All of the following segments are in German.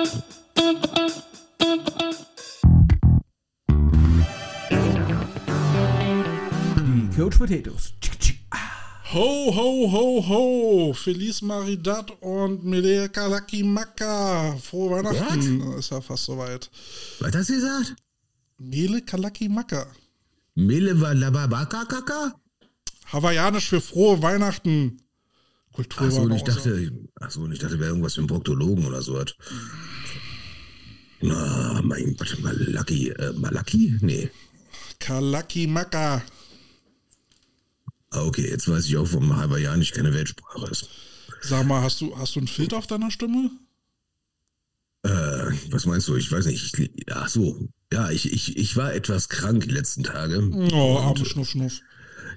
Die Coach Potatoes. Ho, ho, ho, ho. Feliz Maridad und Mele Kalaki Maka. Frohe Weihnachten. Ist ja fast soweit. Was hast du gesagt? Mele Kalaki Maka. Mele Walababaka Kaka? Hawaiianisch für frohe Weihnachten. Kultur. Achso, ich dachte, achso, ich dachte, wäre irgendwas mit dem Proktologen oder so. was. Na, mein Gott, Malaki, äh, Malaki? Nee. Kalaki Maka. Ah, okay, jetzt weiß ich auch, warum Hawaiianisch keine Weltsprache ist. Sag mal, hast du, hast du einen Filter auf deiner Stimme? Äh, was meinst du? Ich weiß nicht. Ich, ach so. Ja, ich, ich, ich war etwas krank die letzten Tage. Oh, arme Schnuff, Schnuff.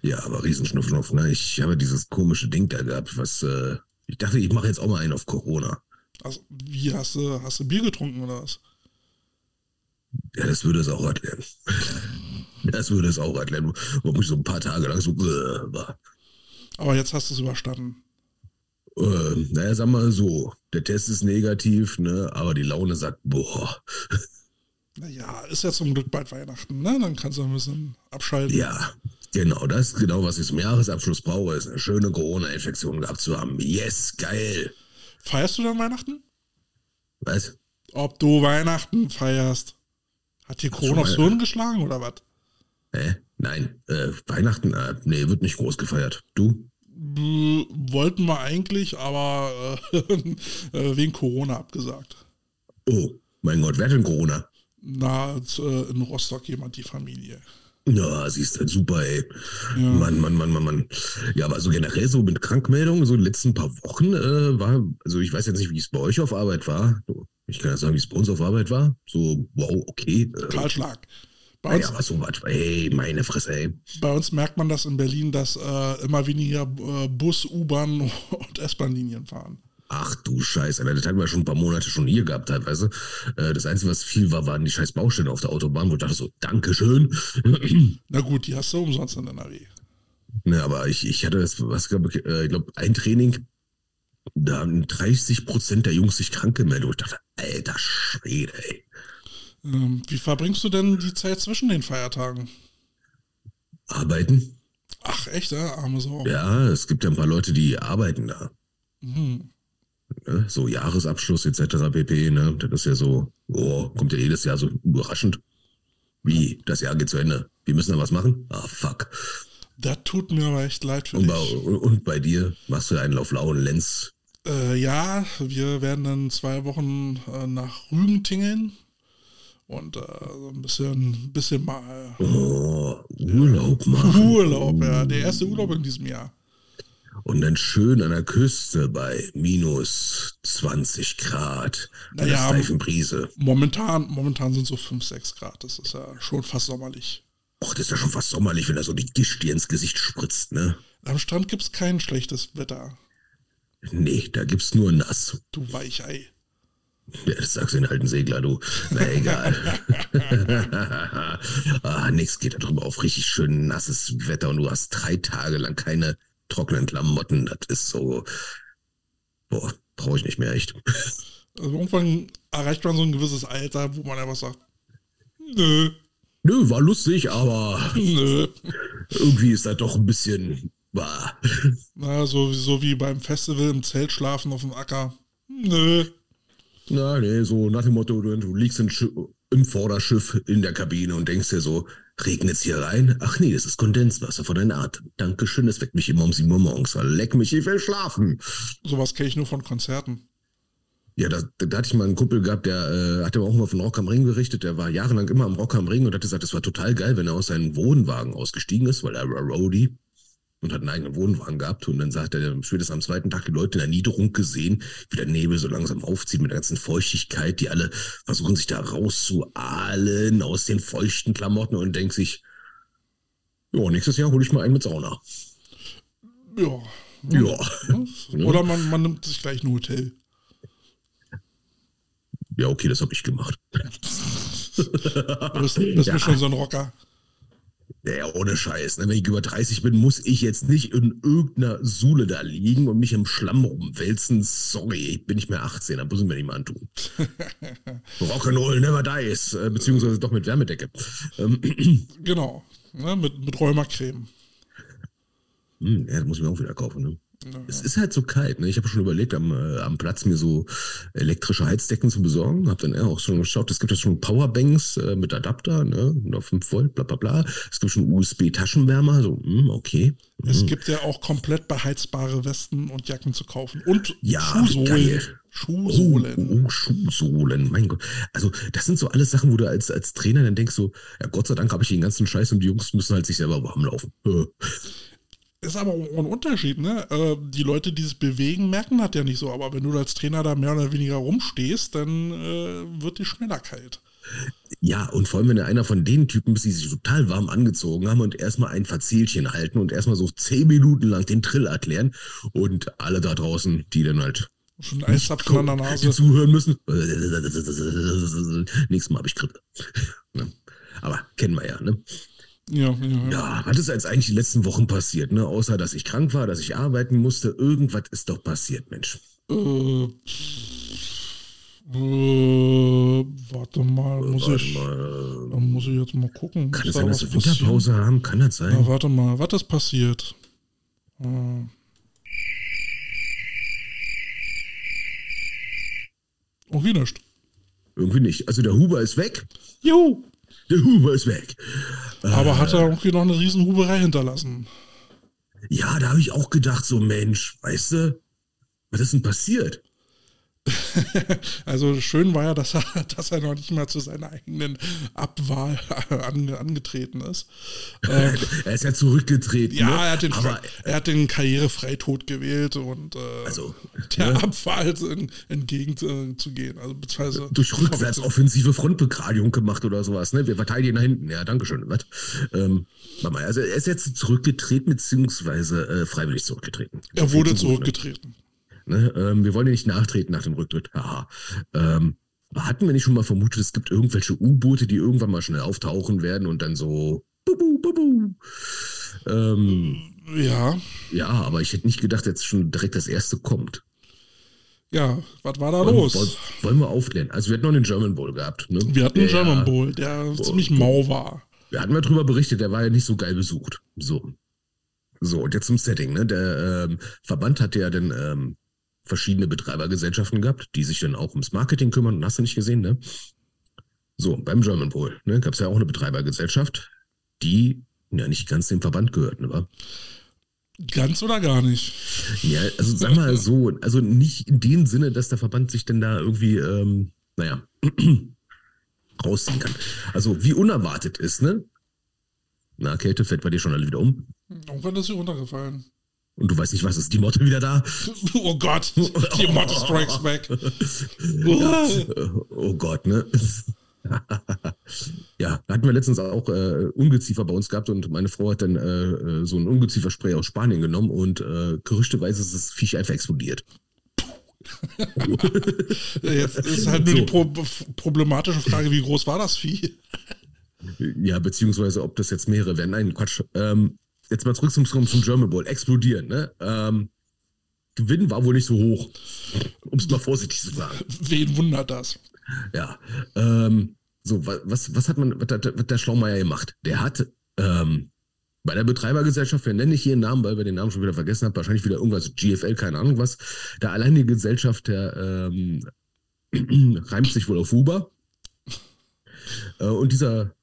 Ja, aber Riesenschnuff, Schnuff, ne? Ich habe dieses komische Ding da gehabt, was, äh, ich dachte, ich mache jetzt auch mal einen auf Corona. Also, wie hast du, hast du Bier getrunken oder was? Ja, das würde es auch erklären. Das würde es auch erklären, warum ich so ein paar Tage lang so äh, war. Aber jetzt hast du es überstanden. Äh, naja, sag mal so, der Test ist negativ, ne? Aber die Laune sagt, boah. Naja, ist ja zum Glück bald Weihnachten, ne? Dann kannst du ein bisschen abschalten. Ja, genau, das ist genau, was ich zum Jahresabschluss brauche, ist eine schöne Corona-Infektion gehabt zu haben. Yes, geil. Feierst du dann Weihnachten? Was? Ob du Weihnachten feierst? Hat dir Corona aufs Hirn geschlagen oder was? Hä? Nein, äh, Weihnachten, äh, nee, wird nicht groß gefeiert. Du? B- Wollten wir eigentlich, aber äh, äh, wegen Corona abgesagt. Oh, mein Gott, wer hat denn Corona? Na, äh, in Rostock jemand die Familie. Ja, siehst du, super, ey. Ja. Mann, Mann, Mann, Mann, Mann. Ja, aber so generell so mit Krankmeldungen, so die letzten paar Wochen äh, war, also ich weiß jetzt nicht, wie es bei euch auf Arbeit war. Ich kann ja sagen, wie es bei uns auf Arbeit war. So, wow, okay. Äh, Kahlschlag. Bei uns, ja, so was, ey, meine Fresse, ey. bei uns merkt man das in Berlin, dass äh, immer weniger äh, Bus, U-Bahn und S-Bahn-Linien fahren. Ach du Scheiße, Alter, das hatten wir schon ein paar Monate schon hier gehabt teilweise. Äh, das Einzige, was viel war, waren die scheiß Baustellen auf der Autobahn, wo ich dachte so, Dankeschön. Na gut, die hast du umsonst in NRW. Ne, aber ich, ich hatte das, was glaub ich, äh, ich glaube, ein Training, da haben 30 Prozent der Jungs sich krank gemeldet. Und ich dachte, alter Schwede, ey. Ähm, wie verbringst du denn die Zeit zwischen den Feiertagen? Arbeiten? Ach, echt, ja? Arme Sau. Ja, es gibt ja ein paar Leute, die arbeiten da. Mhm. Ne? So Jahresabschluss etc. pp. Ne? Das ist ja so, oh, kommt ja jedes Jahr so überraschend. Wie? Das Jahr geht zu Ende. Wir müssen da was machen? Ah, fuck. Das tut mir aber echt leid für Und bei, dich. und bei dir machst du einen auf lauen Lenz. Äh, ja, wir werden dann zwei Wochen äh, nach Rügen tingeln und äh, so ein bisschen, bisschen mal Oh, Urlaub machen. Urlaub, ja. Der erste Urlaub in diesem Jahr. Und dann schön an der Küste bei minus 20 Grad. Bei der Naja, steifen Brise. Momentan, momentan sind so 5, 6 Grad. Das ist ja schon fast sommerlich. Och, das ist ja schon fast sommerlich, wenn da so die Gischt dir ins Gesicht spritzt, ne? Am Strand gibt es kein schlechtes Wetter. Nee, da gibt's nur nass. Du Weichei. Ja, das sagst du den alten Segler, du. Na egal. ah, nix geht darüber auf richtig schön nasses Wetter und du hast drei Tage lang keine trockenen Klamotten. Das ist so. Boah, brauche ich nicht mehr echt. Also irgendwann erreicht man so ein gewisses Alter, wo man einfach sagt, nö, Nö, war lustig, aber nö. irgendwie ist das doch ein bisschen. Bah. Na, so, so wie beim Festival im Zelt schlafen auf dem Acker. Nö. Na, nee, so nach dem Motto, du, du liegst in, im Vorderschiff in der Kabine und denkst dir so, regnet's hier rein? Ach nee, das ist Kondenswasser von deinem Atem. Dankeschön, das weckt mich immer um 7 Uhr morgens. Leck mich, ich will schlafen. Sowas kenne ich nur von Konzerten. Ja, da, da hatte ich mal einen Kumpel gehabt, der äh, hat aber auch mal von Rock am Ring berichtet. Der war jahrelang immer am Rock am Ring und hat gesagt, es war total geil, wenn er aus seinem Wohnwagen ausgestiegen ist, weil er war Roadie und hat einen eigenen Wohnwagen gehabt. Und dann sagt er, spätestens am zweiten Tag die Leute in der Niederung gesehen, wie der Nebel so langsam aufzieht mit der ganzen Feuchtigkeit, die alle versuchen sich da rauszuahlen aus den feuchten Klamotten und denkt sich, ja, nächstes Jahr hole ich mal einen mit Sauna. Ja. Ja. Oder man, man nimmt sich gleich ein Hotel. Ja, okay, das habe ich gemacht. Du bist, bist Ja. schon so ein Rocker. Ja, ohne Scheiß. Ne? Wenn ich über 30 bin, muss ich jetzt nicht in irgendeiner Sule da liegen und mich im Schlamm rumwälzen. Sorry, ich bin nicht mehr 18, da muss ich mir nicht mal antun. Rock'n'Roll never dies, äh, beziehungsweise doch mit Wärmedecke. Ähm, genau, ne? mit, mit Rheumacreme. Hm, ja, das muss ich mir auch wieder kaufen. Ne? Es ist halt so kalt. Ne? Ich habe schon überlegt, am, äh, am Platz mir so elektrische Heizdecken zu besorgen. Habe dann auch schon geschaut, es gibt ja schon Powerbanks äh, mit Adapter, ne? auf 5 Volt, bla bla bla. Es gibt schon USB-Taschenwärmer, so, mh, okay. Mh. Es gibt ja auch komplett beheizbare Westen und Jacken zu kaufen. Und Ja, Schuhsohlen. Schuhsohlen. Oh, oh, Schuhsohlen, mein Gott. Also, das sind so alles Sachen, wo du als, als Trainer dann denkst so, ja, Gott sei Dank habe ich den ganzen Scheiß und die Jungs müssen halt sich selber warm laufen. Ist aber auch ein Unterschied, ne? Äh, Die Leute, die sich bewegen, merken das ja nicht so. Aber wenn du als Trainer da mehr oder weniger rumstehst, dann äh, wird dir schneller kalt. Ja, und vor allem, wenn du einer von den Typen bist, die sich total warm angezogen haben und erstmal ein Verzählchen halten und erstmal so zehn Minuten lang den Trill erklären und alle da draußen, die dann halt Schon Eiszapfen an der die Nase. zuhören müssen. Nächstes Mal habe ich Grippe. Ne? Aber kennen wir ja, ne? Ja, ja, ja. Was ist jetzt eigentlich die letzten Wochen passiert, ne? Außer, dass ich krank war, dass ich arbeiten musste. Irgendwas ist doch passiert, Mensch. Äh, äh, warte mal, muss Warte ich, mal. dann muss ich jetzt mal gucken. Kann es da sein, dass wir Winterpause haben? Kann das sein? Na, warte mal, was ist passiert? Äh. Irgendwie nicht. Irgendwie nicht. Also der Huber ist weg. Juhu. Der Huber ist weg. Aber hat er irgendwie noch eine riesen Huberei hinterlassen. Ja, da habe ich auch gedacht, so Mensch, weißt du, was ist denn passiert? Also schön war ja, dass er, dass er noch nicht mal zu seiner eigenen Abwahl ange, angetreten ist. Äh, er ist ja zurückgetreten. ja, ne? er hat den, Aber, er hat den Karrierefreitod gewählt und äh, also, der ne? Abwahl en- entgegenzugehen. Also beziehungsweise durch rückwärtsoffensive Frontbegradigung gemacht oder sowas, ne? Wir verteidigen da hinten. Ja, danke schön. Ähm, also er ist jetzt zurückgetreten, beziehungsweise äh, freiwillig zurückgetreten. Er wurde zurückgetreten. Ne? Ähm, wir wollen ja nicht nachtreten nach dem Rücktritt. Haha. Ähm, hatten wir nicht schon mal vermutet, es gibt irgendwelche U-Boote, die irgendwann mal schnell auftauchen werden und dann so. Bubu, bubu. Ähm, Ja, ja, aber ich hätte nicht gedacht, jetzt schon direkt das erste kommt. ja, was war da Wollen, los? wollen, wollen wir aufklären? Also wir hatten noch den German Bowl gehabt. Ne? Wir hatten einen German Bowl, der ziemlich mau war. Wir hatten mal drüber berichtet, der war ja nicht so geil besucht. So. So, und jetzt zum Setting, ne? Der ähm, Verband hatte ja dann ähm, verschiedene Betreibergesellschaften gehabt, die sich dann auch ums Marketing kümmern. Und hast du nicht gesehen, ne? So, beim German Bowl, ne, gab es ja auch eine Betreibergesellschaft, die ja nicht ganz dem Verband gehört, ne? Ganz oder gar nicht. Ja, also sag mal so, also nicht in dem Sinne, dass der Verband sich denn da irgendwie, ähm, naja, rausziehen kann. Also wie unerwartet ist, ne? Na, Kälte fällt bei dir schon alle wieder um. Irgendwann ist sie runtergefallen. Und du weißt nicht, was ist die Motte wieder da? Oh Gott, die Motte strikes back. Ja, oh Gott, ne? ja, da hatten wir letztens auch äh, Ungeziefer bei uns gehabt und meine Frau hat dann äh, äh, so ein Ungezieferspray aus Spanien genommen und äh, gerüchteweise ist das Viech einfach explodiert. Jetzt ist halt nur So. die Pro problematische Frage, wie groß war das Vieh? Ja, beziehungsweise ob das jetzt mehrere werden. Nein, Quatsch. Ähm, jetzt mal zurück zum, zum, German Bowl. Explodieren, ne? Ähm, Gewinn war wohl nicht so hoch, um es mal vorsichtig zu sagen. Wen wundert das? Ja. Ähm, so, wa- was, was hat man, was hat, was hat der Schlaumeier gemacht? Der hat ähm, bei der Betreibergesellschaft, wir nennen nicht hier einen Namen, weil wir den Namen schon wieder vergessen haben, wahrscheinlich wieder irgendwas GFL, keine Ahnung was. Der alleinige Gesellschaft, der ähm, reimt sich wohl auf Huber. Äh, und dieser,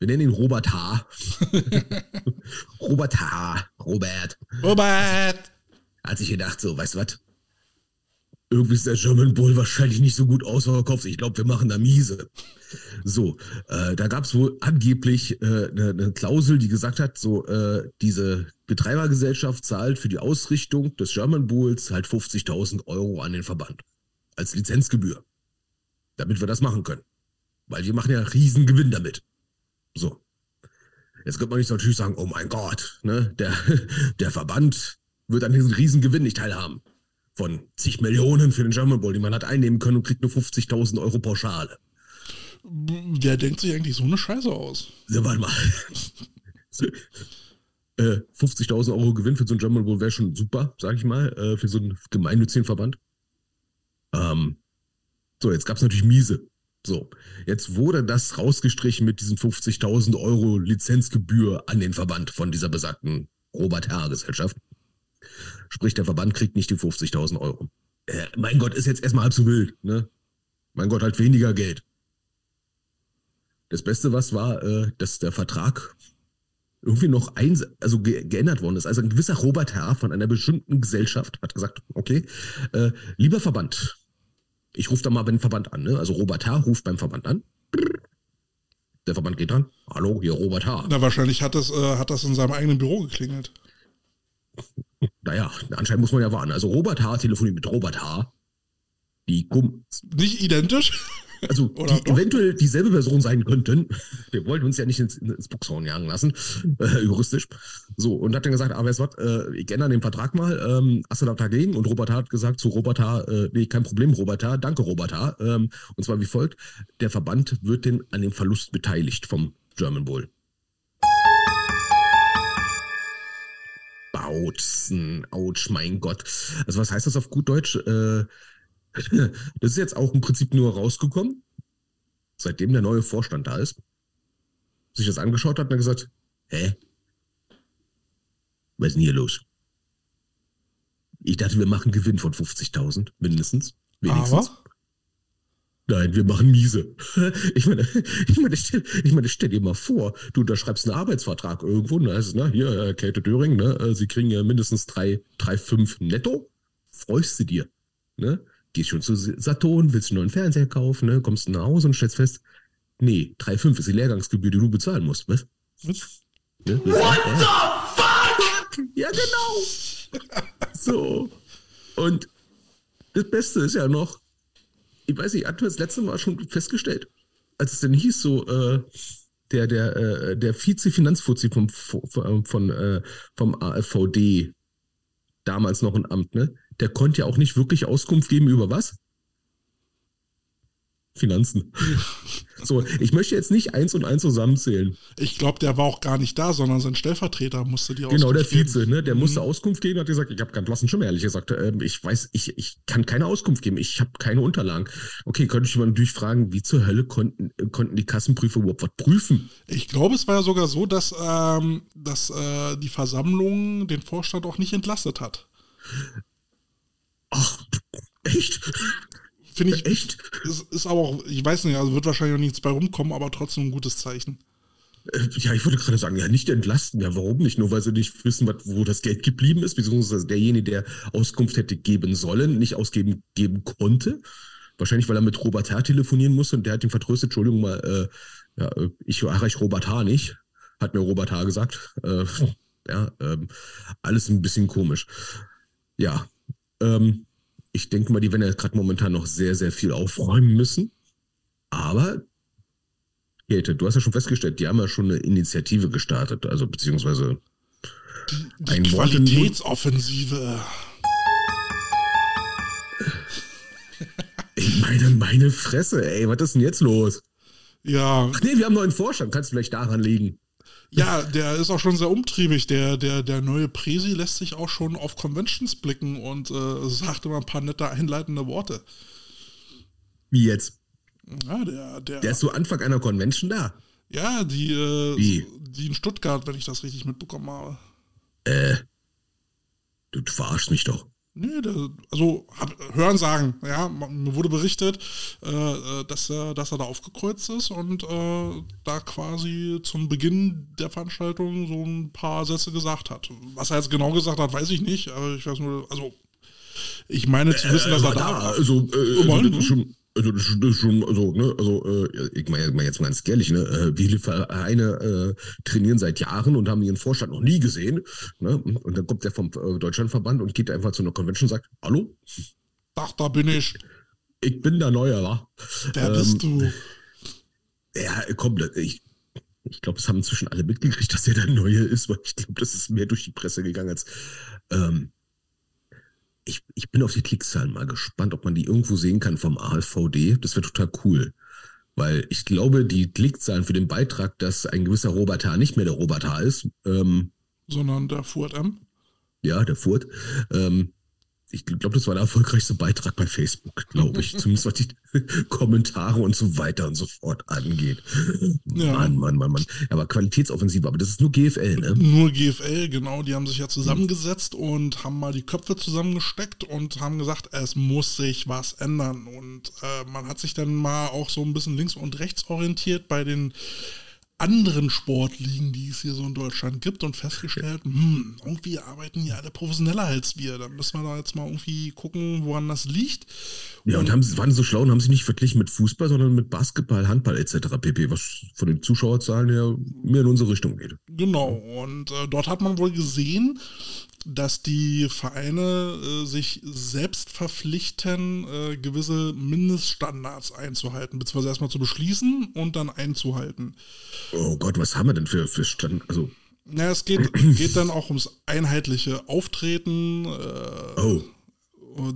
wir nennen ihn Robert H. Robert H. Robert Robert! hat sich gedacht, so, weißt du was? Irgendwie ist der German Bull wahrscheinlich nicht so gut ausverkauft. Ich glaube, wir machen da miese. So, äh, da gab es wohl angeblich eine äh, ne- ne Klausel, die gesagt hat, so, äh, diese Betreibergesellschaft zahlt für die Ausrichtung des German Bulls halt 50.000 Euro an den Verband. Als Lizenzgebühr. Damit wir das machen können. Weil wir machen ja riesen Gewinn damit. So. Jetzt könnte man nicht natürlich sagen, oh mein Gott, ne, der, der Verband wird an diesem riesen Gewinn nicht teilhaben. Von zig Millionen für den German Bowl, die man hat einnehmen können und kriegt nur 50.000 Euro Pauschale. Wer denkt sich eigentlich so eine Scheiße aus? Ja, warte mal. äh, 50.000 Euro Gewinn für so ein German Bowl wäre schon super, sag ich mal, äh, für so einen gemeinnützigen Verband. Ähm, so, jetzt gab es natürlich miese. So, jetzt wurde das rausgestrichen mit diesen 50.000 Euro Lizenzgebühr an den Verband von dieser besagten Robert Herr Gesellschaft. Sprich, der Verband kriegt nicht die 50.000 Euro. Äh, mein Gott, ist jetzt erstmal halb so wild, ne? Mein Gott, halt weniger Geld. Das Beste, was war, äh, dass der Vertrag irgendwie noch ein, also ge geändert worden ist. Also ein gewisser Robert Herr von einer bestimmten Gesellschaft hat gesagt, okay, äh, lieber Verband, ich rufe da mal beim Verband an. Ne? Also Robert H. ruft beim Verband an. Der Verband geht dran. Hallo, hier Robert H. Na, wahrscheinlich hat das, äh, hat das in seinem eigenen Büro geklingelt. Naja, anscheinend muss man ja warten. Also Robert H. telefoniert mit Robert H. Die Kum Nicht identisch? Also, die doch? eventuell dieselbe Person sein könnten. Wir wollten uns ja nicht ins, ins Boxhorn jagen lassen, äh, juristisch. So, und hat dann gesagt, aber es wird, äh, ich ändere den Vertrag mal, ähm, hast du da dagegen? Und Robert hat gesagt zu Robert H., äh, nee, kein Problem, Robert H., danke Robert H., ähm, und zwar wie folgt, der Verband wird den an dem Verlust beteiligt vom German Bowl. Bautzen, ouch, mein Gott. Also was heißt das auf gut Deutsch? Äh, Das ist jetzt auch im Prinzip nur rausgekommen, seitdem der neue Vorstand da ist. Sich das angeschaut hat und gesagt, hä? Was ist denn hier los? Ich dachte, wir machen Gewinn von 50.000, mindestens. Wenigstens. Aber? Nein, wir machen miese. Ich meine, ich meine, stell, ich meine, stell dir mal vor, du unterschreibst einen Arbeitsvertrag irgendwo, und da heißt es, na, hier, äh, Käthe Döring, ne, äh, sie kriegen ja mindestens 3,5 netto. Freust du dir, ne? Gehst schon zu Saturn, willst einen neuen Fernseher kaufen, ne? kommst nach Hause und stellst fest, nee, 3,5 ist die Lehrgangsgebühr, die du bezahlen musst. Was? Was? Ne? What the fuck? Ja, genau. so. Und das Beste ist ja noch, ich weiß nicht, hat das letzte Mal schon festgestellt, als es denn hieß, so, äh, der, der, äh, der Vize-Finanzfuzzi vom, von, von, äh, vom AfVD, damals noch ein Amt, ne? Der konnte ja auch nicht wirklich Auskunft geben über was? Finanzen. so, ich möchte jetzt nicht eins und eins zusammenzählen. Ich glaube, der war auch gar nicht da, sondern sein Stellvertreter musste die Auskunft Genau, der Vize, ne? Der mhm. musste Auskunft geben, hat gesagt, ich habe keinen blassen Schimmer, ehrlich gesagt. Äh, ich weiß, ich, ich kann keine Auskunft geben, ich habe keine Unterlagen. Okay, könnte ich mal natürlich fragen, wie zur Hölle konnten, konnten die Kassenprüfer überhaupt was prüfen? Ich glaube, es war ja sogar so, dass, ähm, dass äh, die Versammlung den Vorstand auch nicht entlastet hat. Ach, echt? Finde ich. Echt? Ist, ist aber auch, ich weiß nicht, also wird wahrscheinlich auch nichts bei rumkommen, aber trotzdem ein gutes Zeichen. Äh, ja, ich würde gerade sagen, ja, nicht entlasten. Ja, warum nicht? Nur weil sie nicht wissen, wo das Geld geblieben ist, beziehungsweise derjenige, der Auskunft hätte geben sollen, nicht ausgeben geben konnte. Wahrscheinlich, weil er mit Robert Herr telefonieren musste und der hat ihn vertröstet, Entschuldigung mal, äh, ja, äh, ich erreiche Robert H. nicht, hat mir Robert H. gesagt. Äh, ja, ähm, alles ein bisschen komisch. Ja, ähm, ich denke mal, die werden ja gerade momentan noch sehr, sehr viel aufräumen müssen. Aber, Käthe, du hast ja schon festgestellt, die haben ja schon eine Initiative gestartet, also beziehungsweise die ein Qualitätsoffensive. Ich meine, meine Fresse, ey, was ist denn jetzt los? Ja. Ach nee, wir haben einen neuen Vorstand, kannst du vielleicht daran liegen. Ja, der ist auch schon sehr umtriebig. Der, der, der neue Presi lässt sich auch schon auf Conventions blicken und äh, sagt immer ein paar nette einleitende Worte. Wie jetzt? Ja, der, der, der ist so Anfang einer Convention da. Ja, die, äh, Wie? die in Stuttgart, wenn ich das richtig mitbekommen habe. Äh, du, du verarschst mich doch. Nee, der, also hab, hören sagen, ja, mir wurde berichtet, äh, äh, dass, er, dass er da aufgekreuzt ist und äh, da quasi zum Beginn der Veranstaltung so ein paar Sätze gesagt hat. Was er jetzt genau gesagt hat, weiß ich nicht, aber ich weiß nur, also ich meine zu wissen, dass er da war. Also, äh, also schon, also das ist schon, also, ne, also äh, ich meine jetzt mal ganz ehrlich, ne, äh, viele Vereine äh, trainieren seit Jahren und haben ihren Vorstand noch nie gesehen. Ne? Und dann kommt der vom äh, Deutschlandverband und geht einfach zu einer Convention und sagt, hallo? Ach, da bin ich. Ich bin der Neue, wa? Wer ähm, bist du? Ja, komm, ich, ich glaube, es haben inzwischen alle mitgekriegt, dass er der Neue ist, weil ich glaube, das ist mehr durch die Presse gegangen als ähm, ich, ich bin auf die Klickszahlen mal gespannt, ob man die irgendwo sehen kann vom ALVD. Das wäre total cool. Weil ich glaube, die Klickzahlen für den Beitrag, dass ein gewisser Robert H. nicht mehr der Robert H. ist, ähm, sondern der Furt M. Ja, der Furt. Ähm, ich glaube, das war der erfolgreichste Beitrag bei Facebook, glaube ich. Zumindest was die Kommentare und so weiter und so fort angeht. Ja. Mann, Mann, Mann, Mann. Aber Qualitätsoffensive, aber das ist nur GFL, ne? Nur GFL, genau. Die haben sich ja zusammengesetzt mhm. und haben mal die Köpfe zusammengesteckt und haben gesagt, es muss sich was ändern. Und äh, man hat sich dann mal auch so ein bisschen links und rechts orientiert bei den anderen Sportligen, die es hier so in Deutschland gibt und festgestellt, hm, irgendwie arbeiten hier alle professioneller als wir. Da müssen wir da jetzt mal irgendwie gucken, woran das liegt. Ja, und, und haben, waren so schlau und haben sich nicht verglichen mit Fußball, sondern mit Basketball, Handball etc. pp., was von den Zuschauerzahlen her mehr in unsere Richtung geht. Genau, und äh, dort hat man wohl gesehen, dass die Vereine äh, sich selbst verpflichten, äh, gewisse Mindeststandards einzuhalten, beziehungsweise erstmal zu beschließen und dann einzuhalten. Oh Gott, was haben wir denn für, für Stand? Also. Na, es geht, geht dann auch ums einheitliche Auftreten. Äh, oh.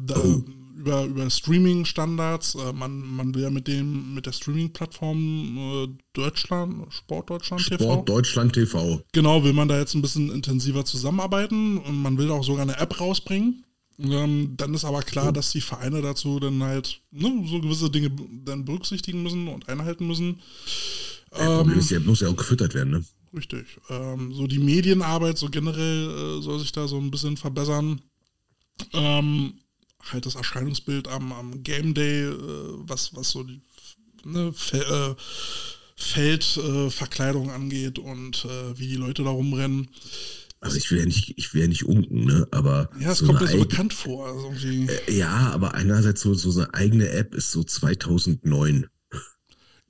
Da, oh über, über Streaming-Standards. Äh, man, man will ja mit dem, mit der Streaming-Plattform äh, Deutschland, Sport Deutschland TV. Sport Deutschland TV. Genau, will man da jetzt ein bisschen intensiver zusammenarbeiten und man will auch sogar eine App rausbringen. Ähm, dann ist aber klar, oh. dass die Vereine dazu dann halt ne, so gewisse Dinge dann berücksichtigen müssen und einhalten müssen. Ja, ähm, ist ja, muss ja auch gefüttert werden, ne? Richtig. Ähm, so die Medienarbeit, so generell äh, soll sich da so ein bisschen verbessern. Ähm, halt das Erscheinungsbild am, am Game Day, äh, was, was so die ne, Fe äh, Feldverkleidung äh, angeht und äh, wie die Leute da rumrennen. Also ich will ja nicht, ich will ja nicht unken, ne? Aber. Ja, es so kommt mir so bekannt vor. Also ja, aber einerseits so, so eine eigene App ist so 2009.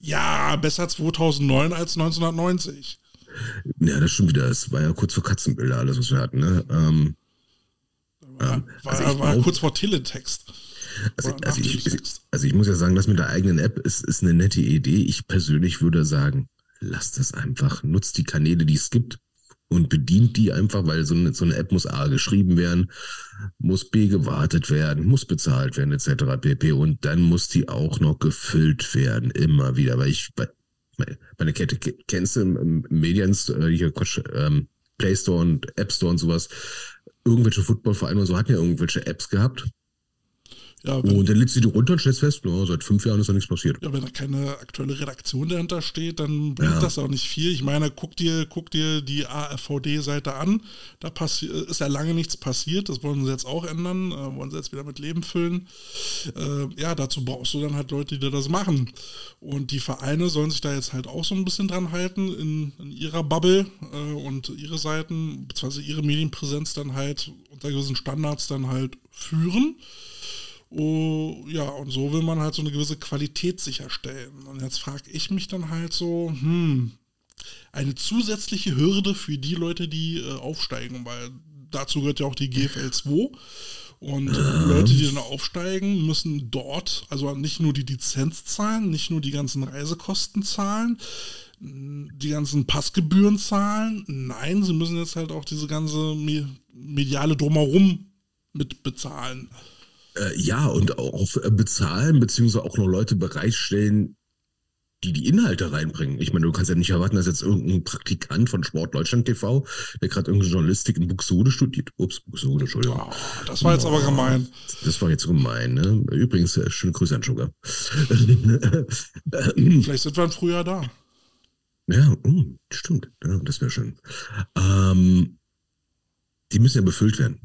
Ja, besser 2009 als 1990. Ja, das stimmt wieder. Es war ja kurz vor Katzenbilder alles, was wir hatten, ne? Ähm, war, also war, war glaub, kurz vor Teletext. Also, also, ich, also, ich, muss ja sagen, das mit der eigenen App ist, ist eine nette Idee. Ich persönlich würde sagen, lasst das einfach. Nutzt die Kanäle, die es gibt und bedient die einfach, weil so eine, so eine App muss A geschrieben werden, muss B gewartet werden, muss bezahlt werden, etc. pp. Und dann muss die auch noch gefüllt werden, immer wieder. Weil ich bei, meine Kette kennst du im, im Mediens, äh, hier Quatsch, ähm, Play Store und App Store und sowas, irgendwelche Footballvereine und so hatten ja irgendwelche Apps gehabt. Ja, wenn, und dann lädst du die runter und stellst fest, no, seit fünf Jahren ist da nichts passiert. Ja, wenn da keine aktuelle Redaktion dahinter steht, dann bringt ja. das auch nicht viel. Ich meine, guck dir, guck dir die AFVD-Seite an. Da ist ja lange nichts passiert. Das wollen sie jetzt auch ändern. Äh, wollen sie jetzt wieder mit Leben füllen. Äh, ja, dazu brauchst du dann halt Leute, die das machen. Und die Vereine sollen sich da jetzt halt auch so ein bisschen dran halten in, in ihrer Bubble äh, und ihre Seiten, beziehungsweise ihre Medienpräsenz dann halt unter gewissen Standards dann halt führen. Oh, ja, und so will man halt so eine gewisse Qualität sicherstellen. Und jetzt frage ich mich dann halt so, hm, eine zusätzliche Hürde für die Leute, die äh, aufsteigen, weil dazu gehört ja auch die GFL 2. Und ähm. Leute, die dann aufsteigen, müssen dort also nicht nur die Lizenz zahlen, nicht nur die ganzen Reisekosten zahlen, die ganzen Passgebühren zahlen. Nein, sie müssen jetzt halt auch diese ganze mediale Drumherum mit bezahlen. Äh, ja, und auch bezahlen, beziehungsweise auch noch Leute bereitstellen, die die Inhalte reinbringen. Ich meine, du kannst ja nicht erwarten, dass jetzt irgendein Praktikant von Sport Deutschland TV, der gerade irgendeine Journalistik in Buxtehude studiert. Ups, Buxtehude, Entschuldigung. Oh, das war jetzt oh, aber gemein. Das war jetzt gemein, ne? Übrigens, äh, schöne Grüße an Sugar. Vielleicht sind wir im Frühjahr da. Ja, oh, stimmt. Ja, das wäre schön. Ähm, die müssen ja befüllt werden.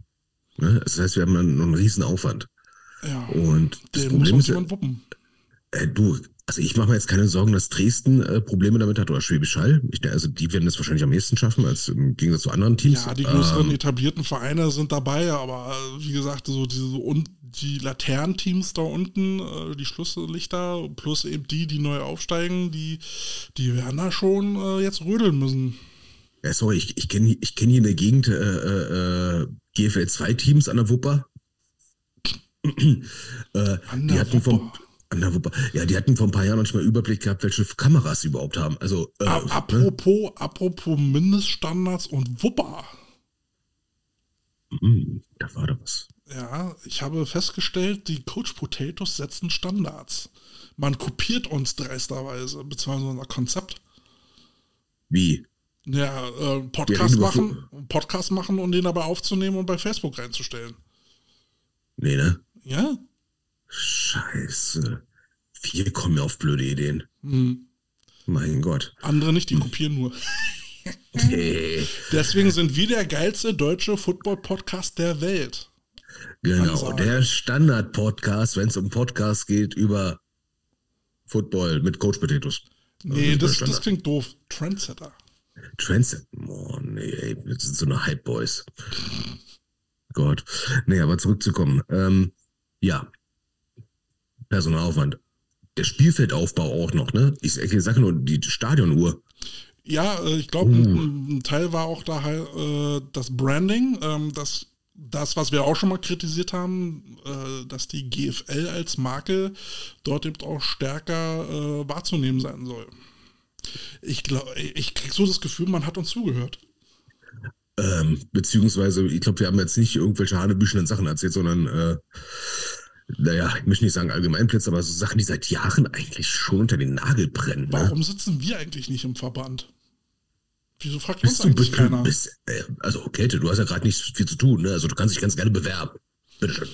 Ne? Das heißt, wir haben einen, einen riesen Aufwand. Ja, und das den Problem muss ist, jemand wuppen. Äh, du, also ich mache mir jetzt keine Sorgen, dass Dresden äh, Probleme damit hat oder Schwäbisch Hall. Ich, also die werden es wahrscheinlich am ehesten schaffen, als im Gegensatz zu anderen Teams. Ja, die größeren ähm, etablierten Vereine sind dabei, aber äh, wie gesagt, so diese und die Laternenteams da unten, äh, die Schlusslichter, plus eben die, die neu aufsteigen, die, die werden da schon äh, jetzt rödeln müssen. Ja, sorry, ich, ich kenne ich kenn hier in der Gegend äh, äh, GFL 2 Teams an der Wupper. Äh, die hatten vom. Ja, die hatten vor ein paar Jahren manchmal Überblick gehabt, welche Kameras sie überhaupt haben. Also, äh, apropos, ne? apropos Mindeststandards und Wupper. Mm, da war da was. Ja, ich habe festgestellt, die Coach Potatoes setzen Standards. Man kopiert uns dreisterweise, beziehungsweise unser Konzept. Wie? Ja, äh, Podcast machen, Podcast machen und den dabei aufzunehmen und bei Facebook reinzustellen. Nee, ne? Ja? Scheiße. Wir kommen ja auf blöde Ideen. Hm. Mein Gott. Andere nicht, die kopieren nur. Hey. Deswegen sind wir der geilste deutsche Football-Podcast der Welt. Genau, der Standard-Podcast, wenn es um Podcast geht über Football mit Coach Potatoes. Nee, Also das, Standard. das klingt doof. Trendsetter. Trends. Oh, nee, ey, das sind so eine Hype-Boys. Gott. Nee, aber zurückzukommen. Ähm, ja. Personalaufwand. Der Spielfeldaufbau auch noch, ne? Ich, ich sage nur die Stadionuhr. Ja, äh, ich glaube, Uh. ein, ein Teil war auch da äh, das Branding, ähm, das, das, was wir auch schon mal kritisiert haben, äh, dass die GFL als Marke dort eben auch stärker äh, wahrzunehmen sein soll. Ich glaube, ich krieg so das Gefühl, man hat uns zugehört. Ähm, beziehungsweise, ich glaube, wir haben jetzt nicht irgendwelche hanebüchenden Sachen erzählt, sondern, äh, naja, ich möchte nicht sagen Allgemeinplätze, aber so Sachen, die seit Jahren eigentlich schon unter den Nagel brennen. Ne? Warum sitzen wir eigentlich nicht im Verband? Wieso fragt uns Bist du eigentlich keiner? bist, äh, also, Käthe, du hast ja gerade nicht viel zu tun, ne? Also, du kannst dich ganz gerne bewerben. Bitteschön.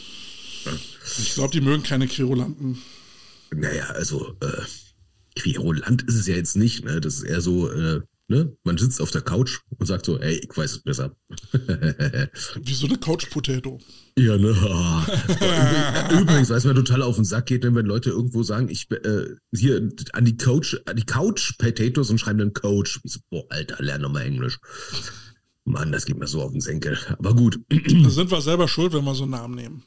Ich glaube, die mögen keine Querulanten. Naja, also, äh, Querulant ist es ja jetzt nicht, ne? Das ist eher so, äh, ne? Man sitzt auf der Couch und sagt so, ey, ich weiß es besser. Wie so eine Couch Potato. Ja, ne? Übrigens, was mir total auf den Sack geht, wenn Leute irgendwo sagen, ich äh, hier an die Coach, an die Couch Potatoes und schreiben dann Coach. Ich so, boah, Alter, lern doch mal Englisch. Mann, das geht mir so auf den Senkel. Aber gut. Da sind wir selber schuld, wenn wir so einen Namen nehmen.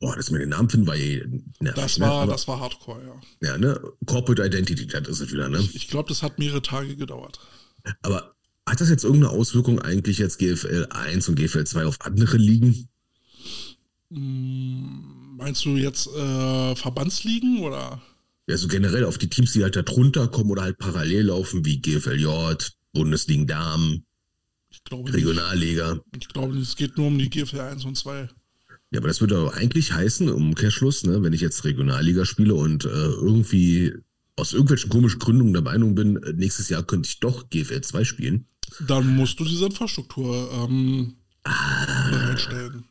Boah, dass wir den Namen finden, war eh nervig, Das ne? war, Aber, das war Hardcore, ja. ja, ne? Corporate Identity, das ist es wieder, ne? Ich glaube, das hat mehrere Tage gedauert. Aber hat das jetzt irgendeine Auswirkung eigentlich jetzt GFL 1 und GFL 2 auf andere Ligen? Hm, Meinst du jetzt äh, Verbandsligen oder? Ja, so generell auf die Teams, die halt da drunter kommen oder halt parallel laufen, wie GFLJ, Bundesligen Damen, Ich glaube nicht. Regionalliga. Ich glaube nicht. Es geht nur um die GFL 1 und 2. Ja, aber das würde aber eigentlich heißen, im Umkehrschluss, ne, wenn ich jetzt Regionalliga spiele und äh, irgendwie aus irgendwelchen komischen Gründungen der Meinung bin, äh, nächstes Jahr könnte ich doch GFL 2 spielen. Dann musst du diese Infrastruktur ähm, bereitstellen.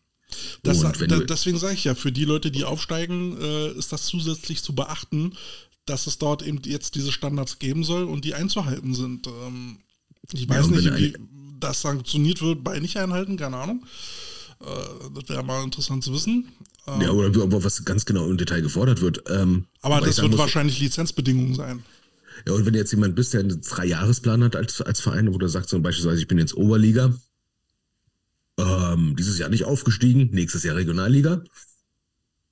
Das, Ah. Und wenn da, deswegen sage ich ja, für die Leute, die aufsteigen, äh, ist das zusätzlich zu beachten, dass es dort eben jetzt diese Standards geben soll und die einzuhalten sind. Ähm, ich weiß wenn nicht, wie das sanktioniert wird bei nicht einhalten, keine Ahnung. Äh, das wäre mal interessant zu wissen. Ähm, Ja, oder, aber was ganz genau im Detail gefordert wird. Ähm, aber das wird muss, wahrscheinlich Lizenzbedingungen sein. Ja, und wenn jetzt jemand bist, der einen Dreijahresplan hat als, als Verein, wo der sagt so beispielsweise, ich bin jetzt Oberliga, ähm, dieses Jahr nicht aufgestiegen, nächstes Jahr Regionalliga.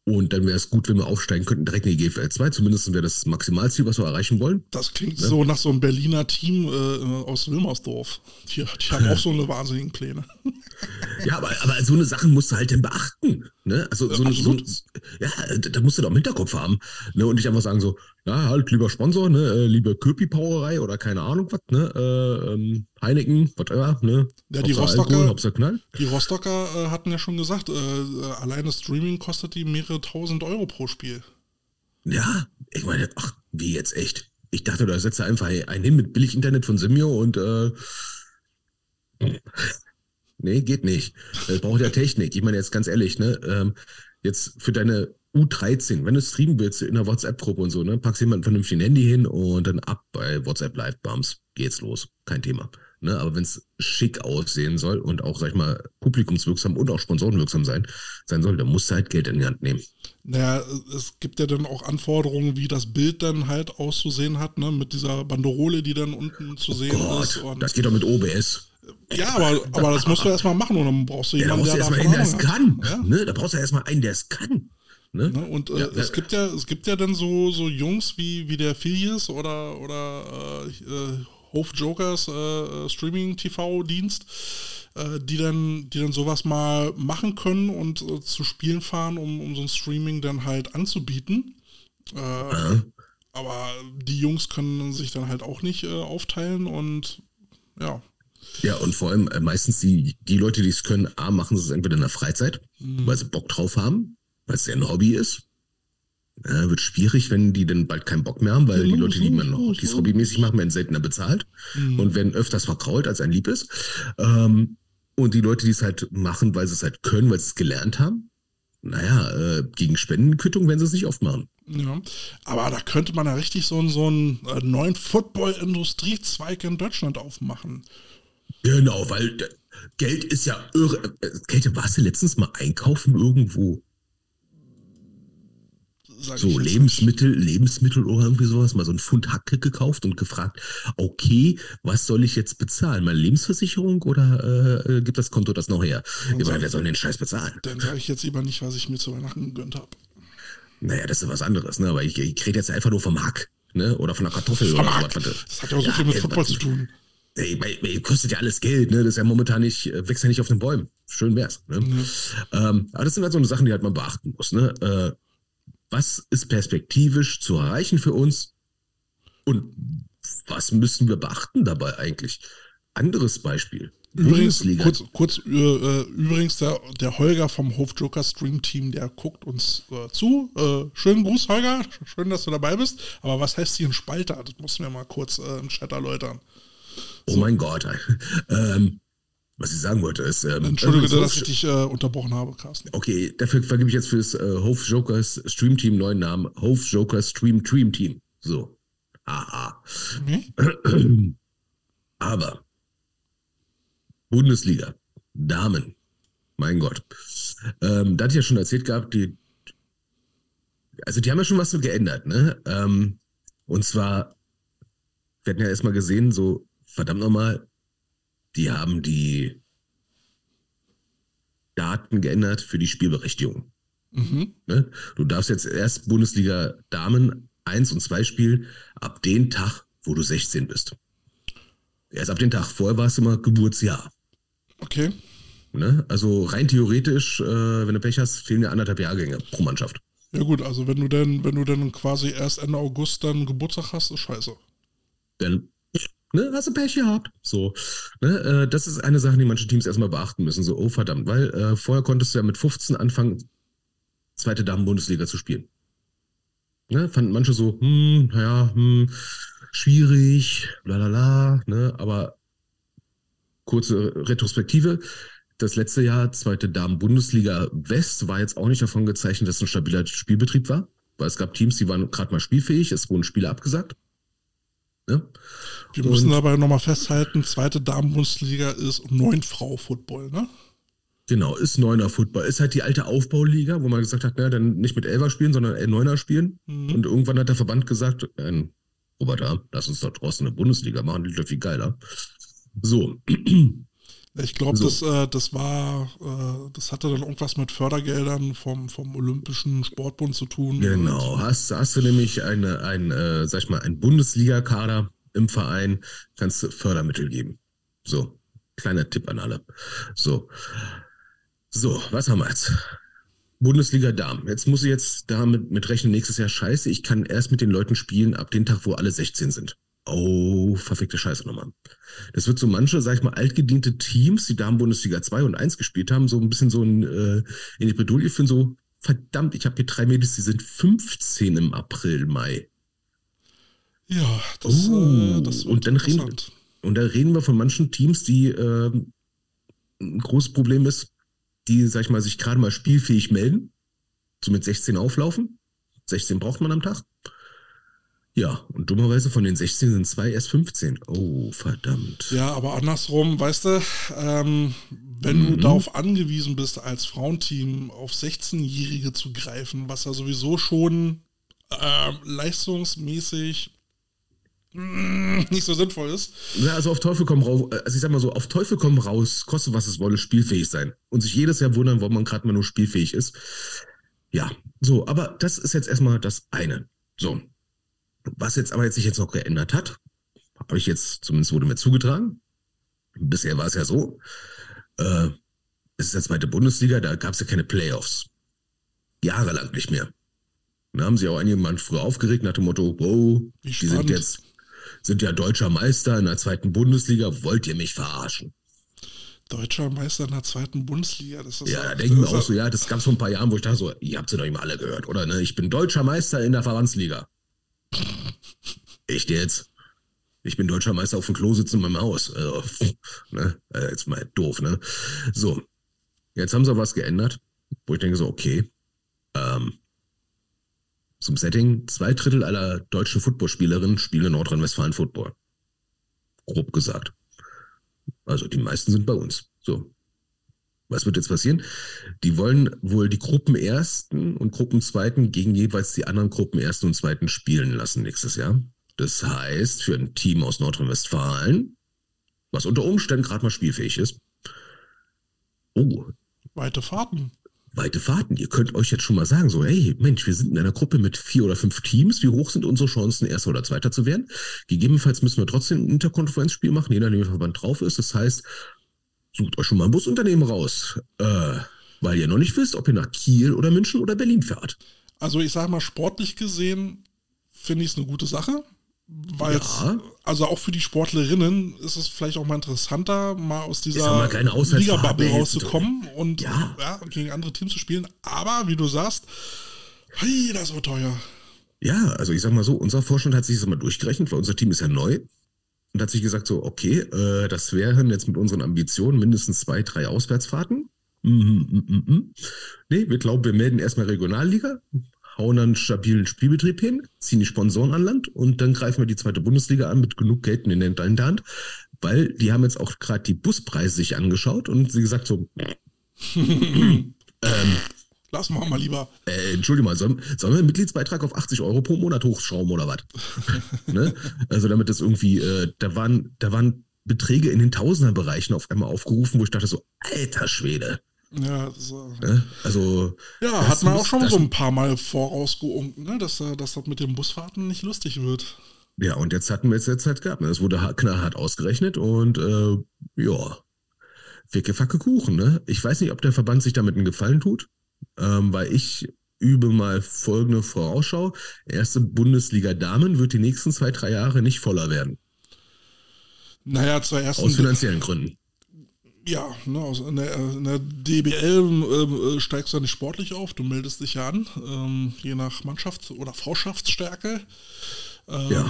Und dann wäre es gut, wenn wir aufsteigen könnten, direkt in die GFL 2. Zumindest wäre das Maximalziel, was wir erreichen wollen. Das klingt so nach so einem Berliner Team äh, aus Wilmersdorf. Die, die haben auch so eine wahnsinnigen Pläne. Ja, aber, aber so eine Sache musst du halt dann beachten. Ne? Also so, Ja, eine, so, ja, da musst du doch im Hinterkopf haben. Ne? Und nicht einfach sagen so, ja, halt, lieber Sponsor, ne, äh, liebe Köpi-Brauerei oder keine Ahnung was, ne, äh, ähm, Heineken, whatever, ne. Ja, die Rostocker- Alkohol. Die Rostocker äh, hatten ja schon gesagt, äh, äh, alleine Streaming kostet die mehrere tausend Euro pro Spiel. Ja, ich meine, ach, wie jetzt echt? Ich dachte, da setzt er einfach einen hin mit Billig-Internet von Simio und äh, nee, geht nicht. Das braucht ja Technik. Ich meine, jetzt ganz ehrlich, ne, ähm, jetzt für deine U13, wenn du streamen willst in einer WhatsApp-Gruppe und so, ne, packst jemanden vernünftig ein Handy hin und dann ab bei WhatsApp Live Bums. Geht's los. Kein Thema. Ne, aber wenn es schick aussehen soll und auch, sag ich mal, publikumswirksam und auch sponsorenwirksam sein, sein soll, dann musst du halt Geld in die Hand nehmen. Naja, es gibt ja dann auch Anforderungen, wie das Bild dann halt auszusehen hat, ne, mit dieser Banderole, die dann unten zu sehen ist. Gott, Und das geht doch mit OBS. ja, aber, aber das musst du erstmal machen und dann brauchst du Ja, da jemanden, brauchst du der erstmal davon einen, der es kann. Ja? Ne? Da brauchst du erstmal einen, der es kann. Ne? Ne? Und äh, Ja, es ja. gibt ja, es gibt ja dann so, so Jungs wie, wie der Filius oder, oder äh, äh, Hof Jokers äh, Streaming-TV-Dienst, äh, die dann, die dann sowas mal machen können und äh, zu Spielen fahren, um, um so ein Streaming dann halt anzubieten. Äh, Ja. aber die Jungs können sich dann halt auch nicht äh, aufteilen und ja. Ja, und vor allem äh, meistens die, die Leute, die es können, A, machen sie es entweder in der Freizeit, mhm. weil sie Bock drauf haben, weil es ja ein Hobby ist. Ja, wird schwierig, wenn die dann bald keinen Bock mehr haben, weil ja, die Leute, die man noch dies hobbymäßig machen, werden seltener bezahlt mhm. und werden öfters verkrault, als ein lieb ist. Ähm, und die Leute, die es halt machen, weil sie es halt können, weil sie es gelernt haben, naja, äh, gegen Spendenquittung werden sie es nicht oft machen. Ja, aber da könnte man ja richtig so, so einen äh, neuen Football-Industriezweig in Deutschland aufmachen. Genau, weil Geld ist ja irre. Kälte, warst du letztens mal einkaufen irgendwo? So Lebensmittel, nicht. Lebensmittel oder irgendwie sowas, mal so ein Pfund Hacke gekauft und gefragt, okay, was soll ich jetzt bezahlen? Meine Lebensversicherung oder äh, gibt das Konto das noch her? Ich meine, wer soll den Scheiß bezahlen? Dann sage ich jetzt lieber nicht, was ich mir zu Weihnachten gegönnt habe. Naja, das ist was anderes, ne? Aber ich, ich rede jetzt einfach nur vom Hack, ne? Oder von der Kartoffel vom oder Hack. was. Das hat ja auch so ja, viel mit Football zu tun. Ey, ey, kostet ja alles Geld, ne? Das ist ja momentan nicht, äh, wächst ja nicht auf den Bäumen. Schön wär's. Ne? Mhm. Ähm, aber das sind halt so eine Sachen, die halt man beachten muss. Ne? Äh, was ist perspektivisch zu erreichen für uns? Und was müssen wir beachten dabei eigentlich? Anderes Beispiel. Übrigens, kurz, kurz äh, äh, übrigens, der, der Holger vom Hofjoker Stream Team, der guckt uns äh, zu. Äh, schönen Gruß, Holger. Schön, dass du dabei bist. Aber was heißt hier ein Spalter? Das musst du mir mal kurz äh, im Chat erläutern. Oh mein Gott. ähm, was ich sagen wollte ist. Ähm, Entschuldige, also, dass ich dich äh, unterbrochen habe, Carsten. Okay, dafür vergebe ich jetzt fürs äh, Hof Jokers Stream Team neuen Namen. Hof Jokers Stream Dream Team. So. Haha. Mhm. Aber Bundesliga, Damen, mein Gott. Ähm, da hatte ich ja schon erzählt gehabt, die, also die haben ja schon was so geändert, ne? Ähm, und zwar, wir hatten ja erstmal gesehen, so, verdammt nochmal, die haben die Daten geändert für die Spielberechtigung. Mhm. Ne? Du darfst jetzt erst Bundesliga Damen 1 und 2 spielen ab dem Tag, wo du 16 bist. Erst ab dem Tag. Vorher war es immer Geburtsjahr. Okay. Ne? Also rein theoretisch, äh, wenn du Pech hast, fehlen dir anderthalb Jahrgänge pro Mannschaft. Ja gut, also wenn du denn, wenn du dann quasi erst Ende August dann Geburtstag hast, ist scheiße. Dann ne, hast du Pech gehabt. So, ne, äh, das ist eine Sache, die manche Teams erstmal beachten müssen. So, oh verdammt, weil äh, vorher konntest du ja mit 15 anfangen, zweite Damen-Bundesliga zu spielen. Ne, fanden manche so, hm, ja, hm, schwierig, bla, ne, aber kurze Retrospektive. Das letzte Jahr, zweite Damen-Bundesliga West, war jetzt auch nicht davon gezeichnet, dass ein stabiler Spielbetrieb war, weil es gab Teams, die waren gerade mal spielfähig, es wurden Spiele abgesagt. Ne? Wir müssen und, aber nochmal festhalten, zweite Damen-Bundesliga ist Neun-Frau-Football, ne? Genau, ist Neuner Football. Ist halt die alte Aufbauliga, wo man gesagt hat, na, dann nicht mit Elfer spielen, sondern Neuner spielen. Mhm. Und irgendwann hat der Verband gesagt, äh, Robert, lass uns doch draußen eine Bundesliga machen, die wird viel geiler. So. Ich glaube, so. das, äh, das war, äh, das hatte dann irgendwas mit Fördergeldern vom, vom Olympischen Sportbund zu tun. Genau, hast, hast du nämlich eine, ein, äh, sag ich mal, ein Bundesliga-Kader im Verein, kannst du Fördermittel geben. So, kleiner Tipp an alle. So. So, was haben wir jetzt? Bundesliga Damen. Jetzt muss ich jetzt damit mit rechnen, nächstes Jahr scheiße. Ich kann erst mit den Leuten spielen ab dem Tag, wo alle 16 sind. Oh, verfickte Scheiße nochmal. Das wird so manche, sag ich mal, altgediente Teams, die Damen-Bundesliga 2 und 1 gespielt haben, so ein bisschen so ein, äh, in die Bredouille finden, so, verdammt, ich habe hier drei Mädels, die sind 15 im April, Mai. Ja, das, oh, äh, das wird und dann reden, Und da reden wir von manchen Teams, die äh, ein großes Problem ist, die, sag ich mal, sich gerade mal spielfähig melden, so mit 16 auflaufen. 16 braucht man am Tag. Ja, und dummerweise von den 16 sind zwei erst 15. Oh, verdammt. Ja, aber andersrum, weißt du, ähm, wenn mhm. du darauf angewiesen bist, als Frauenteam auf 16-Jährige zu greifen, was ja sowieso schon äh, leistungsmäßig mm, nicht so sinnvoll ist. Ja, also auf Teufel komm raus, also ich sag mal so, auf Teufel komm raus, kostet was es wolle, spielfähig sein. Und sich jedes Jahr wundern, warum man gerade mal nur spielfähig ist. Ja, so, aber das ist jetzt erstmal das eine. So, was jetzt aber jetzt sich jetzt noch geändert hat, habe ich jetzt, zumindest wurde mir zugetragen. Bisher war es ja so, äh, es ist der zweite Bundesliga, da gab es ja keine Playoffs. Jahrelang nicht mehr. Da haben sich auch einige mal früher aufgeregt nach dem Motto, wow, die sind jetzt, sind ja deutscher Meister in der zweiten Bundesliga. Wollt ihr mich verarschen? Deutscher Meister in der zweiten Bundesliga. Das ist ja, da denken wir auch so, ja, das gab es vor ein paar Jahren, wo ich dachte so, ihr habt sie doch immer alle gehört, oder? Ne? Ich bin deutscher Meister in der Verbandsliga. Echt jetzt? Ich bin deutscher Meister auf dem Klo sitzen in meinem Haus. Also, ne? Äh, jetzt mal doof, ne? So. Jetzt haben sie was geändert, wo ich denke so, okay. Ähm, zum Setting, zwei Drittel aller deutschen Footballspielerinnen spielen in Nordrhein-Westfalen Football. Grob gesagt. Also die meisten sind bei uns. So. Was wird jetzt passieren? Die wollen wohl die Gruppenersten und Gruppenzweiten gegen jeweils die anderen Gruppenersten und Zweiten spielen lassen nächstes Jahr. Das heißt, für ein Team aus Nordrhein-Westfalen, was unter Umständen gerade mal spielfähig ist, oh. Weite Fahrten. Weite Fahrten. Ihr könnt euch jetzt schon mal sagen, so, hey, Mensch, wir sind in einer Gruppe mit vier oder fünf Teams. Wie hoch sind unsere Chancen, Erster oder Zweiter zu werden? Gegebenenfalls müssen wir trotzdem ein Interkonferenzspiel machen, je nachdem, wie Verband drauf ist. Das heißt, sucht euch schon mal ein Busunternehmen raus, äh, weil ihr noch nicht wisst, ob ihr nach Kiel oder München oder Berlin fährt. Also ich sage mal, sportlich gesehen finde ich es eine gute Sache. Weil ja. also auch für die Sportlerinnen ist es vielleicht auch mal interessanter, mal aus dieser Liga-Bubble rauszukommen und ja. ja. gegen andere Teams zu spielen. Aber wie du sagst, hey, das wird teuer. Ja, also ich sag mal so, unser Vorstand hat sich das mal durchgerechnet, weil unser Team ist ja neu und hat sich gesagt so, okay, äh, das wären jetzt mit unseren Ambitionen mindestens zwei, drei Auswärtsfahrten. Mhm, mhm, mhm. mhm. Nee, wir glauben, wir melden erstmal Regionalliga, hauen dann stabilen Spielbetrieb hin, ziehen die Sponsoren an Land und dann greifen wir die zweite Bundesliga an mit genug Geld in der Hand, weil die haben jetzt auch gerade die Buspreise sich angeschaut und sie gesagt so, ähm, Lass mal mal lieber. Äh, Entschuldigung mal, sollen, sollen wir einen Mitgliedsbeitrag auf 80 Euro pro Monat hochschrauben oder was? ne? Also damit das irgendwie, äh, da waren, da waren Beträge in den Tausenderbereichen auf einmal aufgerufen, wo ich dachte so, alter Schwede. Ja, so. Ne? also. Ja, hat man auch schon so ein paar Mal vorausgeunken, ne? dass, dass das mit den Busfahrten nicht lustig wird. Ja, und jetzt hatten wir es jetzt halt gehabt. Ne? Es wurde knallhart ausgerechnet und äh, ja, ficke facke Kuchen. Ne? Ich weiß nicht, ob der Verband sich damit einen Gefallen tut, ähm, weil ich übe mal folgende Vorausschau. Erste Bundesliga Damen wird die nächsten zwei, drei Jahre nicht voller werden. Naja, zur ersten. Aus finanziellen Gründen ja, ne, also in, der, in der DBL äh, steigst du ja nicht sportlich auf, du meldest dich ja an, ähm, je nach Mannschafts- oder Frauschaftsstärke. Ähm, ja.